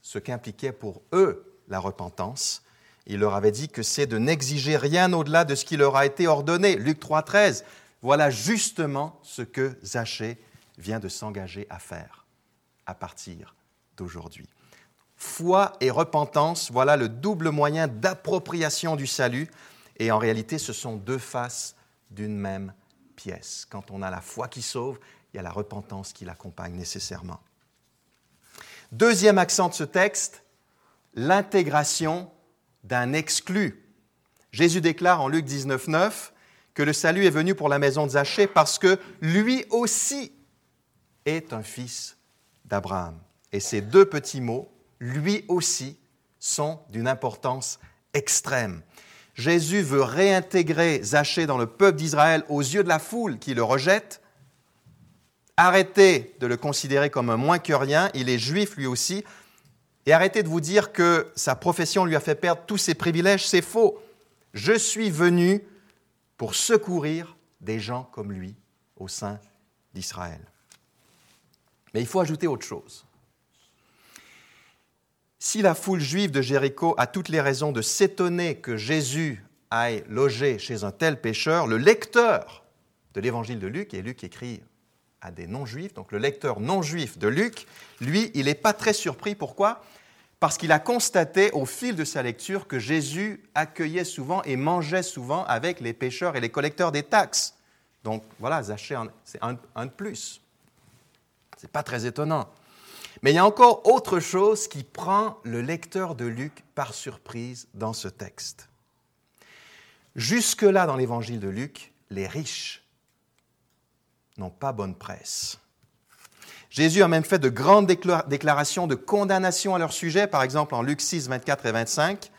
ce qu'impliquait pour eux la repentance. Il leur avait dit que c'est de n'exiger rien au-delà de ce qui leur a été ordonné. Luc 3,13. Voilà justement ce que Zachée vient de s'engager à faire à partir d'aujourd'hui. Foi et repentance, voilà le double moyen d'appropriation du salut. Et en réalité, ce sont deux faces d'une même pièce. Quand on a la foi qui sauve, il y a la repentance qui l'accompagne nécessairement. Deuxième accent de ce texte, l'intégration d'un exclu. Jésus déclare en Luc 19, 9 que le salut est venu pour la maison de Zachée parce que lui aussi est un fils d'Abraham. Et ces deux petits mots, lui aussi, sont d'une importance extrême. Jésus veut réintégrer Zachée dans le peuple d'Israël aux yeux de la foule qui le rejette. Arrêtez de le considérer comme un moins que rien, il est juif lui aussi, et arrêtez de vous dire que sa profession lui a fait perdre tous ses privilèges, c'est faux. Je suis venu pour secourir des gens comme lui au sein d'Israël. Mais il faut ajouter autre chose. Si la foule juive de Jéricho a toutes les raisons de s'étonner que Jésus aille loger chez un tel pécheur, le lecteur de l'évangile de Luc, et Luc écrit à des non-juifs, donc le lecteur non-juif de Luc, lui, il n'est pas très surpris. Pourquoi? Parce qu'il a constaté au fil de sa lecture que Jésus accueillait souvent et mangeait souvent avec les pêcheurs et les collecteurs des taxes. Donc voilà, Zachée, c'est un de plus. Ce n'est pas très étonnant. Mais il y a encore autre chose qui prend le lecteur de Luc par surprise dans ce texte. Jusque-là, dans l'évangile de Luc, les riches n'ont pas bonne presse. Jésus a même fait de grandes déclarations de condamnation à leur sujet, par exemple en Luc 6, 24 et 25.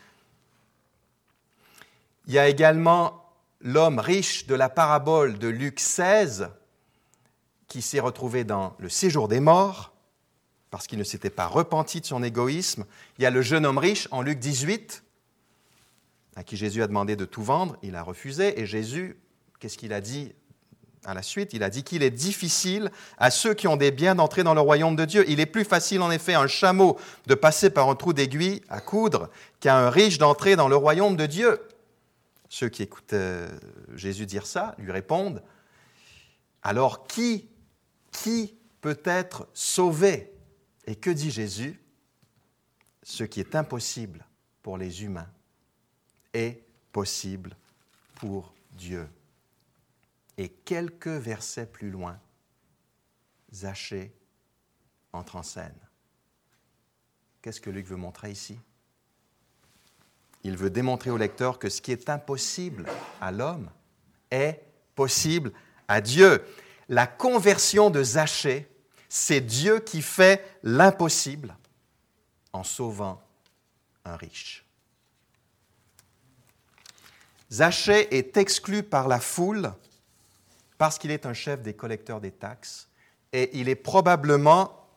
Il y a également l'homme riche de la parabole de Luc 16 qui s'est retrouvé dans le séjour des morts parce qu'il ne s'était pas repenti de son égoïsme. Il y a le jeune homme riche en Luc 18 à qui Jésus a demandé de tout vendre, il a refusé et Jésus, qu'est-ce qu'il a dit à la suite, il a dit qu'il est difficile à ceux qui ont des biens d'entrer dans le royaume de Dieu. Il est plus facile en effet à un chameau de passer par un trou d'aiguille à coudre qu'à un riche d'entrer dans le royaume de Dieu. Ceux qui écoutent euh, Jésus dire ça lui répondent, alors qui, qui peut être sauvé Et que dit Jésus? Ce qui est impossible pour les humains est possible pour Dieu. Et quelques versets plus loin, Zachée entre en scène. Qu'est-ce que Luc veut montrer ici? Il veut démontrer au lecteur que ce qui est impossible à l'homme est possible à Dieu. La conversion de Zachée, c'est Dieu qui fait l'impossible en sauvant un riche. Zachée est exclu par la foule parce qu'il est un chef des collecteurs des taxes, et il est probablement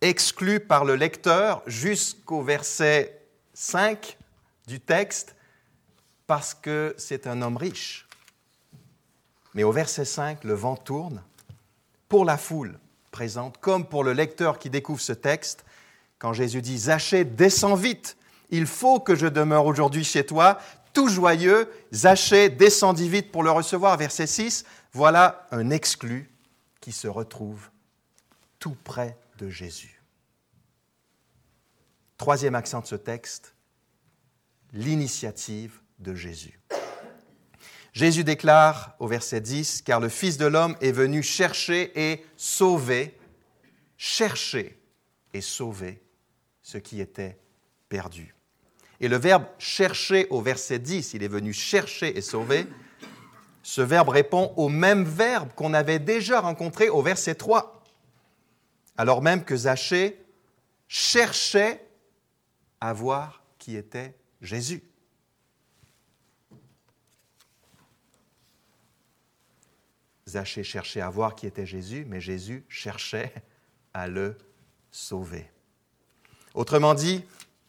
exclu par le lecteur jusqu'au verset 5 du texte, parce que c'est un homme riche. Mais au verset 5, le vent tourne pour la foule présente, comme pour le lecteur qui découvre ce texte, quand Jésus dit, Zachée, descends vite, il faut que je demeure aujourd'hui chez toi, tout joyeux, Zachée descendit vite pour le recevoir, verset 6, voilà un exclu qui se retrouve tout près de Jésus. Troisième accent de ce texte, l'initiative de Jésus. Jésus déclare au verset 10, car le Fils de l'homme est venu chercher et sauver, chercher et sauver ce qui était perdu. Et le verbe chercher au verset 10, il est venu chercher et sauver, ce verbe répond au même verbe qu'on avait déjà rencontré au verset 3, alors même que Zachée cherchait à voir qui était Jésus. Zachée cherchait à voir qui était Jésus, mais Jésus cherchait à le sauver. Autrement dit,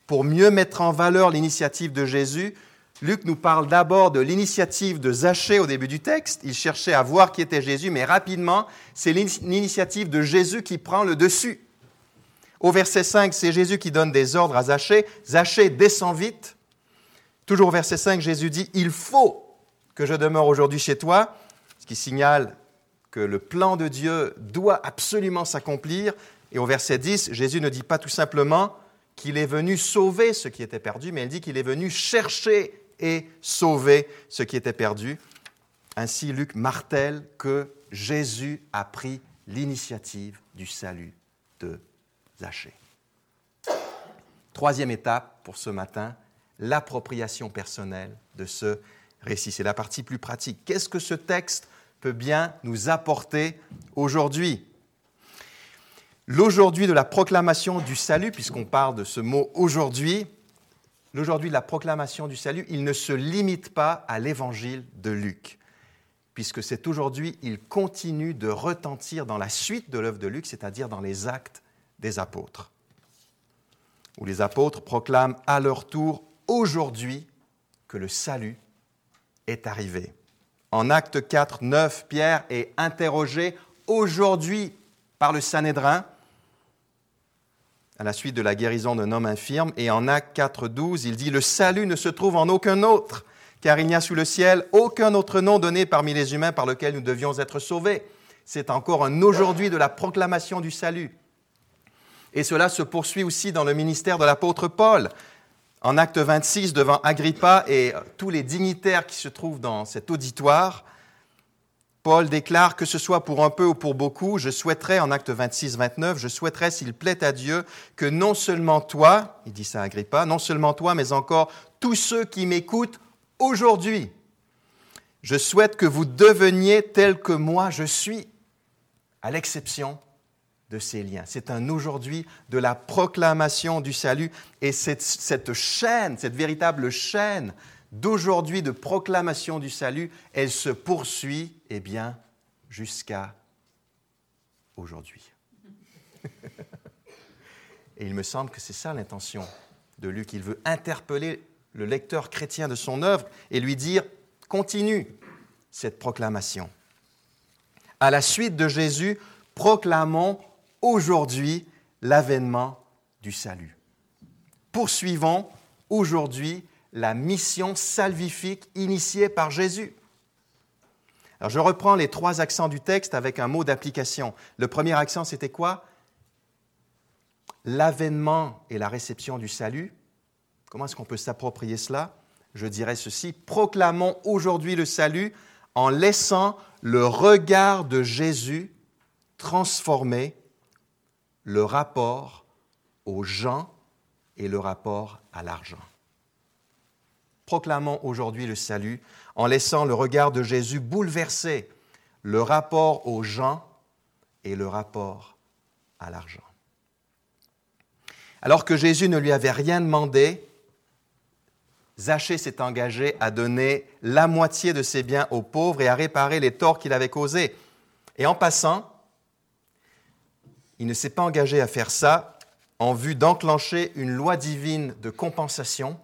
pour mieux mettre en valeur l'initiative de Jésus, Luc nous parle d'abord de l'initiative de Zachée au début du texte. Il cherchait à voir qui était Jésus, mais rapidement, c'est l'initiative de Jésus qui prend le dessus. Au verset 5, c'est Jésus qui donne des ordres à Zachée. Zachée descend vite. Toujours au verset 5, Jésus dit, Il faut que je demeure aujourd'hui chez toi, ce qui signale que le plan de Dieu doit absolument s'accomplir. Et au verset 10, Jésus ne dit pas tout simplement qu'il est venu sauver ce qui était perdu, mais il dit qu'il est venu chercher et sauver ce qui était perdu. Ainsi, Luc martèle que Jésus a pris l'initiative du salut de Zachée. Troisième étape pour ce matin, l'appropriation personnelle de ce récit. C'est la partie plus pratique. Qu'est-ce que ce texte peut bien nous apporter aujourd'hui? L'aujourd'hui de la proclamation du salut, puisqu'on parle de ce mot aujourd'hui, l'aujourd'hui de la proclamation du salut, il ne se limite pas à l'évangile de Luc, puisque c'est aujourd'hui, il continue de retentir dans la suite de l'œuvre de Luc, c'est-à-dire dans les actes des apôtres, où les apôtres proclament à leur tour aujourd'hui que le salut est arrivé. En acte 4, 9, Pierre est interrogé aujourd'hui par le Sanhédrin à la suite de la guérison d'un homme infirme. Et en Acte 4, 12, il dit, Le salut ne se trouve en aucun autre, car il n'y a sous le ciel aucun autre nom donné parmi les humains par lequel nous devions être sauvés. C'est encore un aujourd'hui de la proclamation du salut. Et cela se poursuit aussi dans le ministère de l'apôtre Paul. En acte 26, devant Agrippa et tous les dignitaires qui se trouvent dans cet auditoire, Paul déclare que ce soit pour un peu ou pour beaucoup, je souhaiterais, en acte 26, 29, je souhaiterais, s'il plaît à Dieu, que non seulement toi, il dit ça à Agrippa, non seulement toi, mais encore tous ceux qui m'écoutent aujourd'hui, je souhaite que vous deveniez tel que moi je suis, à l'exception de ces liens. C'est un aujourd'hui de la proclamation du salut et cette, cette chaîne, cette véritable chaîne d'aujourd'hui de proclamation du salut, elle se poursuit, eh bien, jusqu'à aujourd'hui. <laughs> Et il me semble que c'est ça l'intention de Luc. Il veut interpeller le lecteur chrétien de son œuvre et lui dire, continue cette proclamation. À la suite de Jésus, proclamons aujourd'hui l'avènement du salut. Poursuivons aujourd'hui la mission salvifique initiée par Jésus. Alors je reprends les trois accents du texte avec un mot d'application. Le premier accent, c'était quoi? L'avènement et la réception du salut. Comment est-ce qu'on peut s'approprier cela? Je dirais ceci, proclamons aujourd'hui le salut en laissant le regard de Jésus transformer le rapport aux gens et le rapport à l'argent proclamons aujourd'hui le salut en laissant le regard de Jésus bouleverser le rapport aux gens et le rapport à l'argent. Alors que Jésus ne lui avait rien demandé, Zachée s'est engagé à donner la moitié de ses biens aux pauvres et à réparer les torts qu'il avait causés. Et en passant, il ne s'est pas engagé à faire ça en vue d'enclencher une loi divine de compensation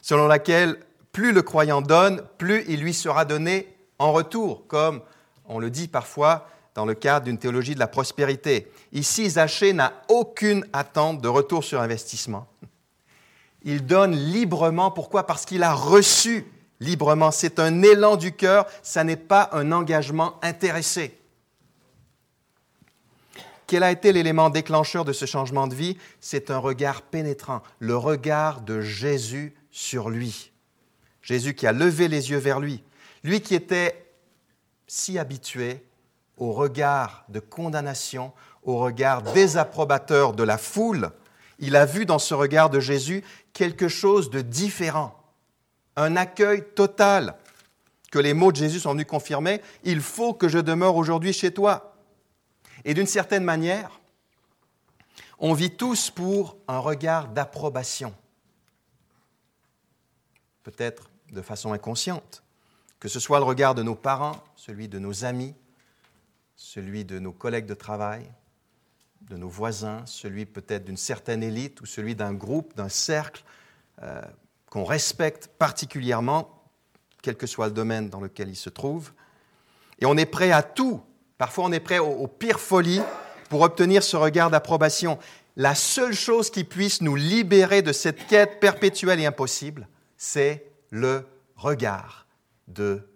selon laquelle plus le croyant donne, plus il lui sera donné en retour, comme on le dit parfois dans le cadre d'une théologie de la prospérité. Ici, Zachée n'a aucune attente de retour sur investissement. Il donne librement. Pourquoi? Parce qu'il a reçu librement. C'est un élan du cœur, ça n'est pas un engagement intéressé. Quel a été l'élément déclencheur de ce changement de vie? C'est un regard pénétrant, le regard de Jésus sur lui. Jésus qui a levé les yeux vers lui, lui qui était si habitué au regard de condamnation, au regard désapprobateur de la foule, il a vu dans ce regard de Jésus quelque chose de différent, un accueil total que les mots de Jésus sont venus confirmer, il faut que je demeure aujourd'hui chez toi. Et d'une certaine manière, on vit tous pour un regard d'approbation peut-être de façon inconsciente, que ce soit le regard de nos parents, celui de nos amis, celui de nos collègues de travail, de nos voisins, celui peut-être d'une certaine élite ou celui d'un groupe, d'un cercle euh, qu'on respecte particulièrement, quel que soit le domaine dans lequel il se trouve. Et on est prêt à tout. Parfois, on est prêt aux, aux pires folies pour obtenir ce regard d'approbation. La seule chose qui puisse nous libérer de cette quête perpétuelle et impossible, c'est le regard de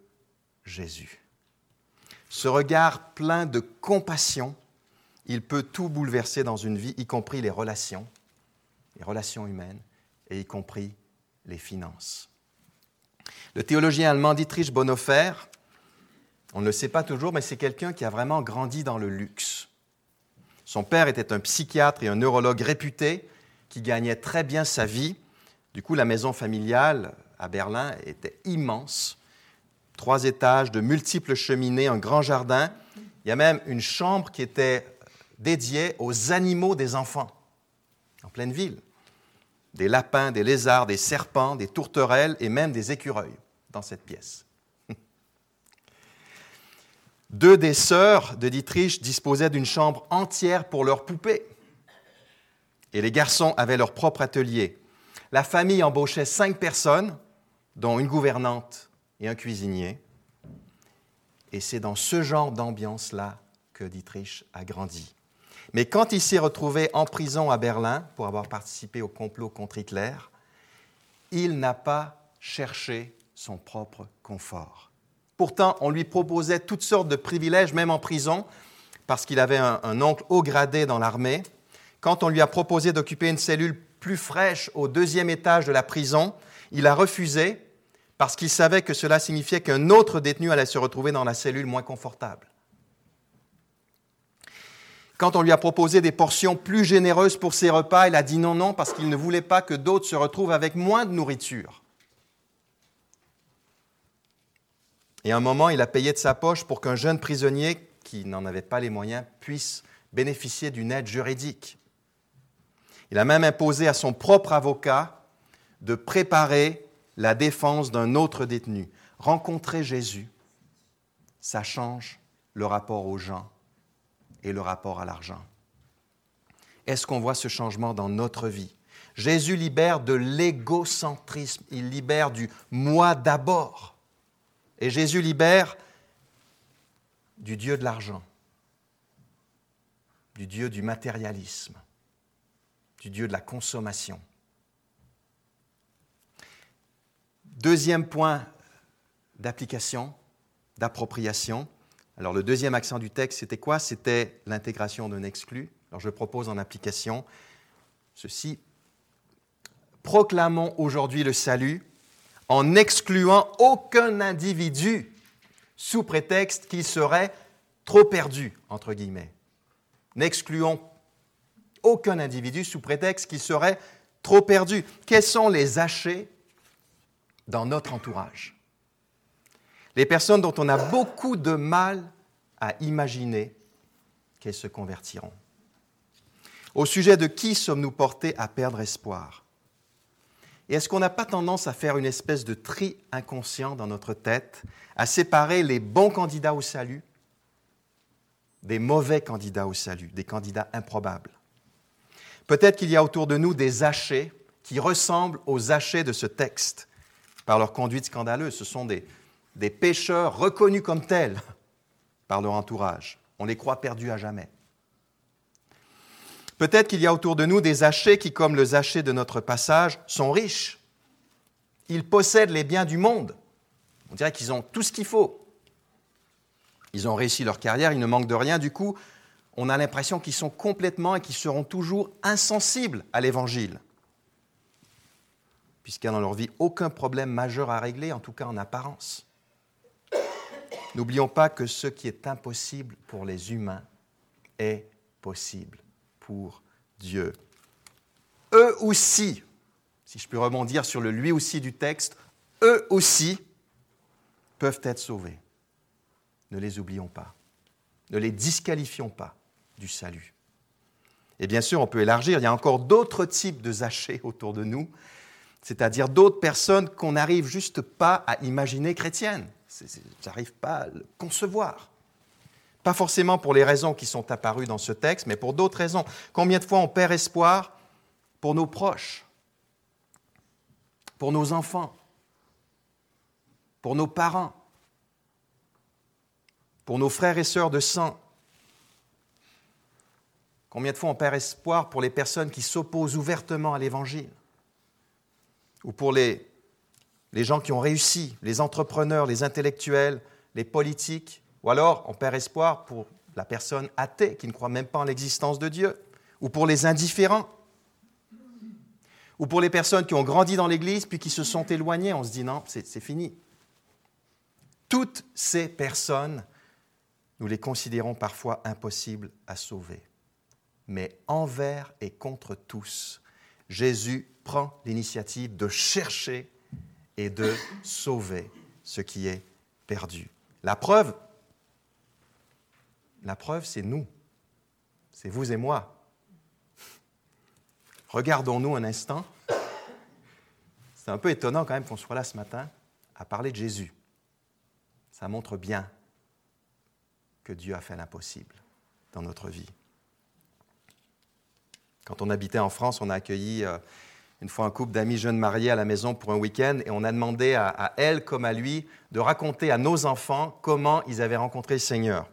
Jésus. Ce regard plein de compassion, il peut tout bouleverser dans une vie, y compris les relations, les relations humaines, et y compris les finances. Le théologien allemand Dietrich Bonhoeffer, on ne le sait pas toujours, mais c'est quelqu'un qui a vraiment grandi dans le luxe. Son père était un psychiatre et un neurologue réputé qui gagnait très bien sa vie du coup, la maison familiale à Berlin était immense. Trois étages, de multiples cheminées, un grand jardin. Il y a même une chambre qui était dédiée aux animaux des enfants, en pleine ville. Des lapins, des lézards, des serpents, des tourterelles et même des écureuils dans cette pièce. Deux des sœurs de Dietrich disposaient d'une chambre entière pour leurs poupées. Et les garçons avaient leur propre atelier. La famille embauchait cinq personnes, dont une gouvernante et un cuisinier. Et c'est dans ce genre d'ambiance-là que Dietrich a grandi. Mais quand il s'est retrouvé en prison à Berlin pour avoir participé au complot contre Hitler, il n'a pas chercher son propre confort. Pourtant, on lui proposait toutes sortes de privilèges, même en prison, parce qu'il avait un, oncle haut gradé dans l'armée. Quand on lui a proposé d'occuper une cellule plus fraîche au deuxième étage de la prison, il a refusé parce qu'il savait que cela signifiait qu'un autre détenu allait se retrouver dans la cellule moins confortable. Quand on lui a proposé des portions plus généreuses pour ses repas, il a dit non, non, parce qu'il ne voulait pas que d'autres se retrouvent avec moins de nourriture. Et à un moment, il a payé de sa poche pour qu'un jeune prisonnier qui n'en avait pas les moyens puisse bénéficier d'une aide juridique. Il a même imposé à son propre avocat de préparer la défense d'un autre détenu. Rencontrer Jésus, ça change le rapport aux gens et le rapport à l'argent. Est-ce qu'on voit ce changement dans notre vie? Jésus libère de l'égocentrisme, il libère du moi d'abord. Et Jésus libère du Dieu de l'argent, du Dieu du matérialisme, du Dieu de la consommation. Deuxième point d'application, d'appropriation. Alors le deuxième accent du texte, c'était quoi? C'était l'intégration d'un exclu. Alors je propose en application ceci. Proclamons aujourd'hui le salut en n'excluant aucun individu sous prétexte qu'il serait trop perdu, entre guillemets. N'excluons aucun individu sous prétexte qu'il serait trop perdu. Quels sont les hachés dans notre entourage? Les personnes dont on a beaucoup de mal à imaginer qu'elles se convertiront. Au sujet de qui sommes-nous portés à perdre espoir? Et est-ce qu'on n'a pas tendance à faire une espèce de tri inconscient dans notre tête, à séparer les bons candidats au salut des mauvais candidats au salut, des candidats improbables? Peut-être qu'il y a autour de nous des hachés qui ressemblent aux hachés de ce texte, par leur conduite scandaleuse. Ce sont des, des pécheurs reconnus comme tels par leur entourage. On les croit perdus à jamais. Peut-être qu'il y a autour de nous des hachés qui, comme le zaché de notre passage, sont riches. Ils possèdent les biens du monde. On dirait qu'ils ont tout ce qu'il faut. Ils ont réussi leur carrière, ils ne manquent de rien. Du coup, on a l'impression qu'ils sont complètement et qu'ils seront toujours insensibles à l'Évangile puisqu'il n'y dans leur vie aucun problème majeur à régler, en tout cas en apparence. N'oublions pas que ce qui est impossible pour les humains est possible pour Dieu. Eux aussi, si je peux rebondir sur le lui aussi du texte, eux aussi peuvent être sauvés. Ne les oublions pas. Ne les disqualifions pas du salut. Et bien sûr, on peut élargir. Il y a encore d'autres types de zachés autour de nous c'est-à-dire d'autres personnes qu'on n'arrive juste pas à imaginer chrétiennes. J'arrive pas à le concevoir. Pas forcément pour les raisons qui sont apparues dans ce texte, mais pour d'autres raisons. Combien de fois on perd espoir pour nos proches, pour nos enfants, pour nos parents, pour nos frères et sœurs de sang? Combien de fois on perd espoir pour les personnes qui s'opposent ouvertement à l'Évangile? Ou pour les, les gens qui ont réussi, les entrepreneurs, les intellectuels, les politiques, ou alors on perd espoir pour la personne athée qui ne croit même pas en l'existence de Dieu, ou pour les indifférents, ou pour les personnes qui ont grandi dans l'Église puis qui se sont éloignées, on se dit non, c'est fini. Toutes ces personnes, nous les considérons parfois impossibles à sauver. Mais envers et contre tous, Jésus prend l'initiative de chercher et de sauver ce qui est perdu. La preuve, la preuve, c'est nous. C'est vous et moi. Regardons-nous un instant. C'est un peu étonnant quand même qu'on soit là ce matin à parler de Jésus. Ça montre bien que Dieu a fait l'impossible dans notre vie. Quand on habitait en France, on a accueilli euh, une fois un couple d'amis jeunes mariés à la maison pour un week-end et on a demandé à, elle comme à lui de raconter à nos enfants comment ils avaient rencontré le Seigneur.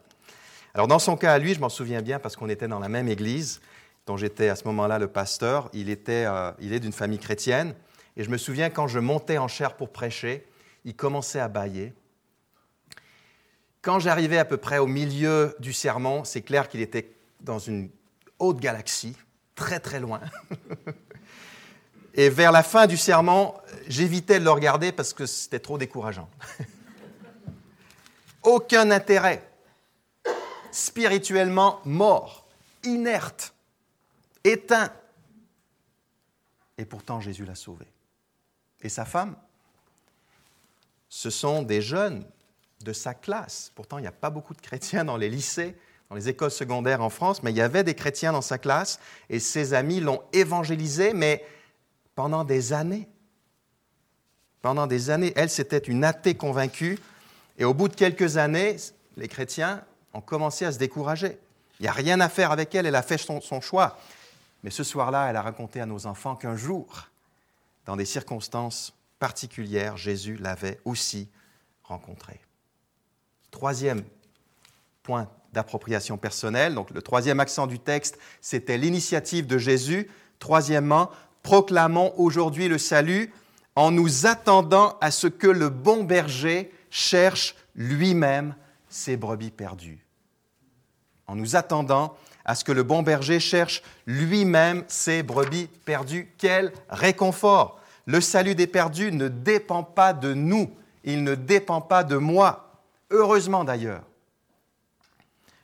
Alors dans son cas à lui, je m'en souviens bien parce qu'on était dans la même église dont j'étais à ce moment-là le pasteur. Il, était, euh, il est d'une famille chrétienne Et je me souviens quand je montais en chair pour prêcher, il commençait à bailler. Quand j'arrivais à peu près au milieu du sermon, c'est clair qu'il était dans une haute galaxie, très très loin. <laughs> Et vers la fin du sermon, j'évitais de le regarder parce que c'était trop décourageant. <laughs> Aucun intérêt. Spirituellement mort, inerte, éteint. Et pourtant, Jésus l'a sauvé. Et sa femme Ce sont des jeunes de sa classe. Pourtant, il n'y a pas beaucoup de chrétiens dans les lycées, dans les écoles secondaires en France, mais il y avait des chrétiens dans sa classe et ses amis l'ont évangélisé, mais pendant des années. Pendant des années, elle, c'était une athée convaincue. Et au bout de quelques années, les chrétiens ont commencé à se décourager. Il n'y a rien à faire avec elle, elle a fait son, son choix. Mais ce soir-là, elle a raconté à nos enfants qu'un jour, dans des circonstances particulières, Jésus l'avait aussi rencontrée. Troisième point d'appropriation personnelle, donc le troisième accent du texte, c'était l'initiative de Jésus. Troisièmement, proclamons aujourd'hui le salut en nous attendant à ce que le bon berger cherche lui-même ses brebis perdues. En nous attendant à ce que le bon berger cherche lui-même ses brebis perdues. Quel réconfort Le salut des perdus ne dépend pas de nous, il ne dépend pas de moi, heureusement d'ailleurs.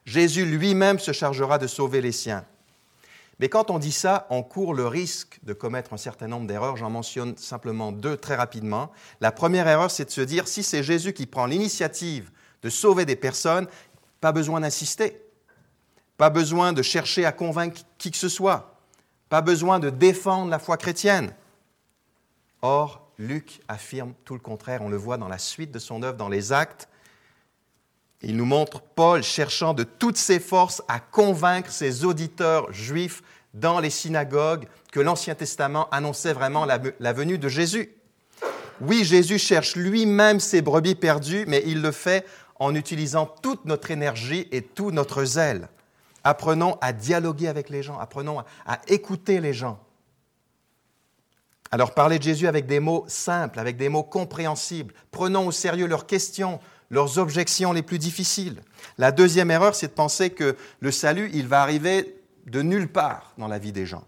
Jésus lui-même se chargera de sauver les siens. Mais quand on dit ça, on court le risque de commettre un certain nombre d'erreurs. J'en mentionne simplement deux très rapidement. La première erreur, c'est de se dire, si c'est Jésus qui prend l'initiative de sauver des personnes, pas besoin d'insister, pas besoin de chercher à convaincre qui que ce soit, pas besoin de défendre la foi chrétienne. Or, Luc affirme tout le contraire, on le voit dans la suite de son œuvre, dans les actes. Il nous montre Paul cherchant de toutes ses forces à convaincre ses auditeurs juifs dans les synagogues que l'Ancien Testament annonçait vraiment la, venue de Jésus. Oui, Jésus cherche lui-même ses brebis perdues, mais il le fait en utilisant toute notre énergie et tout notre zèle. Apprenons à dialoguer avec les gens, apprenons à, écouter les gens. Alors parlez de Jésus avec des mots simples, avec des mots compréhensibles. Prenons au sérieux leurs questions, leurs objections les plus difficiles. La deuxième erreur, c'est de penser que le salut, il va arriver de nulle part dans la vie des gens,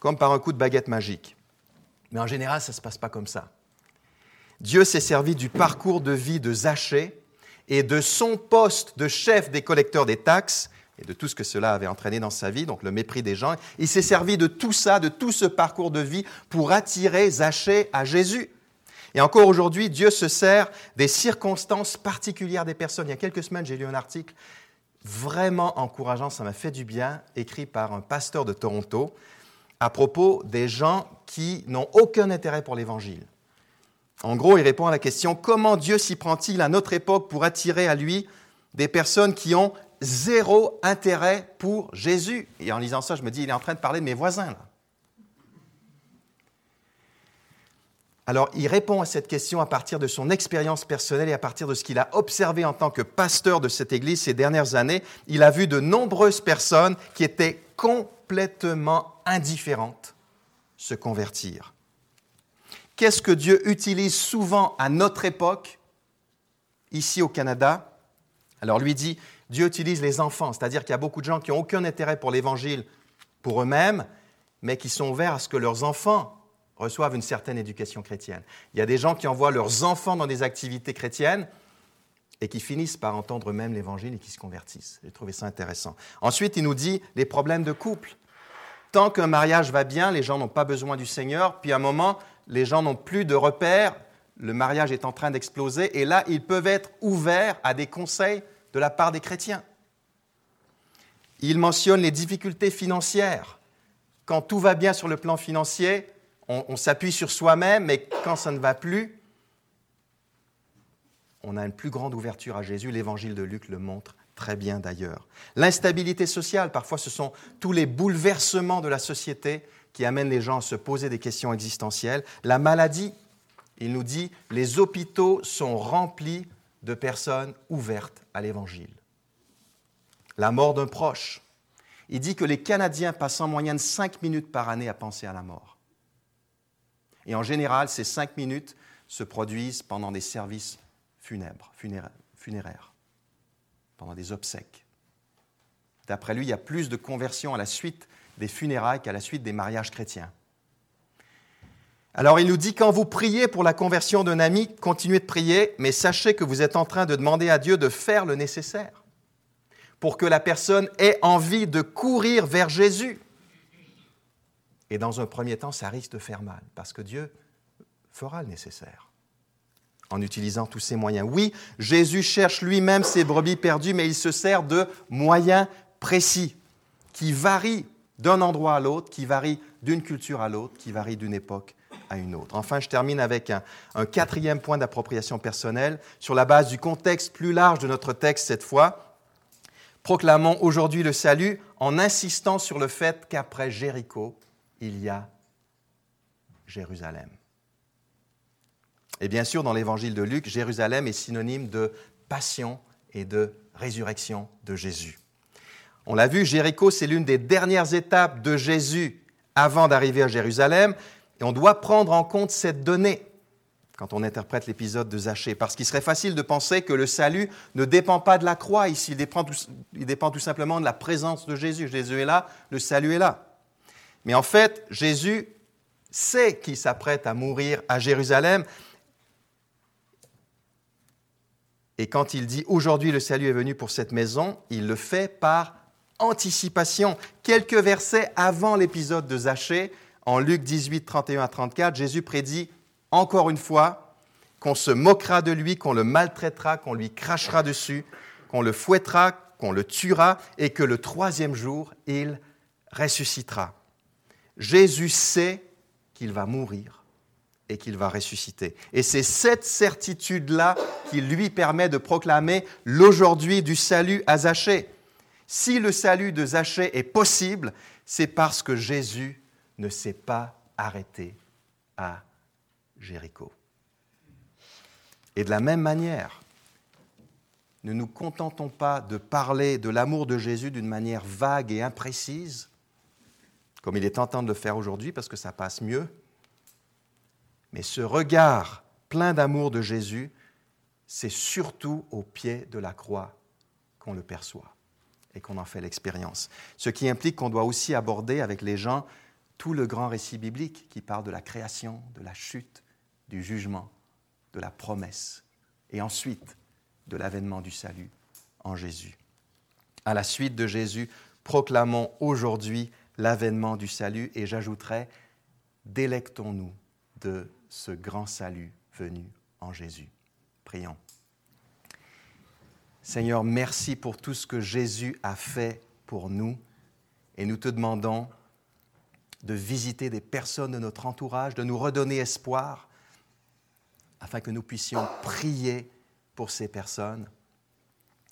comme par un coup de baguette magique. Mais en général, ça ne se passe pas comme ça. Dieu s'est servi du parcours de vie de Zachée et de son poste de chef des collecteurs des taxes et de tout ce que cela avait entraîné dans sa vie, donc le mépris des gens. Il s'est servi de tout ça, de tout ce parcours de vie pour attirer Zachée à Jésus. Et encore aujourd'hui, Dieu se sert des circonstances particulières des personnes. Il y a quelques semaines, j'ai lu un article vraiment encourageant, ça m'a fait du bien, écrit par un pasteur de Toronto, à propos des gens qui n'ont aucun intérêt pour l'Évangile. En gros, il répond à la question comment Dieu s'y prend-il à notre époque pour attirer à lui des personnes qui ont zéro intérêt pour Jésus Et en lisant ça, je me dis, il est en train de parler de mes voisins. Là. Alors, il répond à cette question à partir de son expérience personnelle et à partir de ce qu'il a observé en tant que pasteur de cette Église ces dernières années. Il a vu de nombreuses personnes qui étaient complètement indifférentes se convertir. Qu'est-ce que Dieu utilise souvent à notre époque, ici au Canada? Alors, lui dit, Dieu utilise les enfants, c'est-à-dire qu'il y a beaucoup de gens qui n'ont aucun intérêt pour l'Évangile pour eux-mêmes, mais qui sont ouverts à ce que leurs enfants reçoivent une certaine éducation chrétienne. Il y a des gens qui envoient leurs enfants dans des activités chrétiennes et qui finissent par entendre même l'Évangile et qui se convertissent. J'ai trouvé ça intéressant. Ensuite, il nous dit les problèmes de couple. Tant qu'un mariage va bien, les gens n'ont pas besoin du Seigneur, puis à un moment, les gens n'ont plus de repères, le mariage est en train d'exploser, et là, ils peuvent être ouverts à des conseils de la part des chrétiens. Il mentionne les difficultés financières. Quand tout va bien sur le plan financier, on, s'appuie sur soi-même, mais quand ça ne va plus, on a une plus grande ouverture à Jésus. L'évangile de Luc le montre très bien d'ailleurs. L'instabilité sociale, parfois ce sont tous les bouleversements de la société qui amènent les gens à se poser des questions existentielles. La maladie, il nous dit, les hôpitaux sont remplis de personnes ouvertes à l'évangile. La mort d'un proche. Il dit que les Canadiens passent en moyenne cinq minutes par année à penser à la mort. Et en général, ces cinq minutes se produisent pendant des services funèbres, funéraires, pendant des obsèques. D'après lui, il y a plus de conversions à la suite des funérailles qu'à la suite des mariages chrétiens. Alors il nous dit, quand vous priez pour la conversion d'un ami, continuez de prier, mais sachez que vous êtes en train de demander à Dieu de faire le nécessaire pour que la personne ait envie de courir vers Jésus. Et dans un premier temps, ça risque de faire mal, parce que Dieu fera le nécessaire en utilisant tous ces moyens. Oui, Jésus cherche lui-même ses brebis perdues, mais il se sert de moyens précis qui varient d'un endroit à l'autre, qui varient d'une culture à l'autre, qui varient d'une époque Enfin, je termine avec un, un quatrième point d'appropriation personnelle sur la base du contexte plus large de notre texte cette fois. Proclamons aujourd'hui le salut en insistant sur le fait qu'après Jéricho, il y a Jérusalem. Et bien sûr, dans l'évangile de Luc, Jérusalem est synonyme de passion et de résurrection de Jésus. On l'a vu, Jéricho, c'est l'une des dernières étapes de Jésus avant d'arriver à Jérusalem, et on doit prendre en compte cette donnée quand on interprète l'épisode de Zachée, parce qu'il serait facile de penser que le salut ne dépend pas de la croix ici, il dépend, tout, simplement de la présence de Jésus. Jésus est là, le salut est là. Mais en fait, Jésus sait qu'il s'apprête à mourir à Jérusalem, et quand il dit aujourd'hui le salut est venu pour cette maison, il le fait par anticipation. Quelques versets avant l'épisode de Zachée, en Luc 18, 31 à 34, Jésus prédit encore une fois qu'on se moquera de lui, qu'on le maltraitera, qu'on lui crachera dessus, qu'on le fouettera, qu'on le tuera et que le troisième jour, il ressuscitera. Jésus sait qu'il va mourir et qu'il va ressusciter. Et c'est cette certitude-là qui lui permet de proclamer l'aujourd'hui du salut à Zachée. Si le salut de Zachée est possible, c'est parce que Jésus ne s'est pas arrêté à Jéricho. Et de la même manière, ne nous contentons pas de parler de l'amour de Jésus d'une manière vague et imprécise, comme il est tentant de le faire aujourd'hui parce que ça passe mieux, mais ce regard plein d'amour de Jésus, c'est surtout au pied de la croix qu'on le perçoit et qu'on en fait l'expérience. Ce qui implique qu'on doit aussi aborder avec les gens tout le grand récit biblique qui parle de la création, de la chute, du jugement, de la promesse, et ensuite de l'avènement du salut en Jésus. À la suite de Jésus, proclamons aujourd'hui l'avènement du salut, et j'ajouterai, délectons-nous de ce grand salut venu en Jésus. Prions. Seigneur, merci pour tout ce que Jésus a fait pour nous, et nous te demandons de visiter des personnes de notre entourage, de nous redonner espoir, afin que nous puissions prier pour ces personnes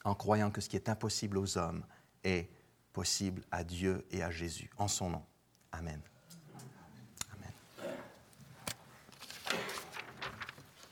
en croyant que ce qui est impossible aux hommes est possible à Dieu et à Jésus. En son nom. Amen.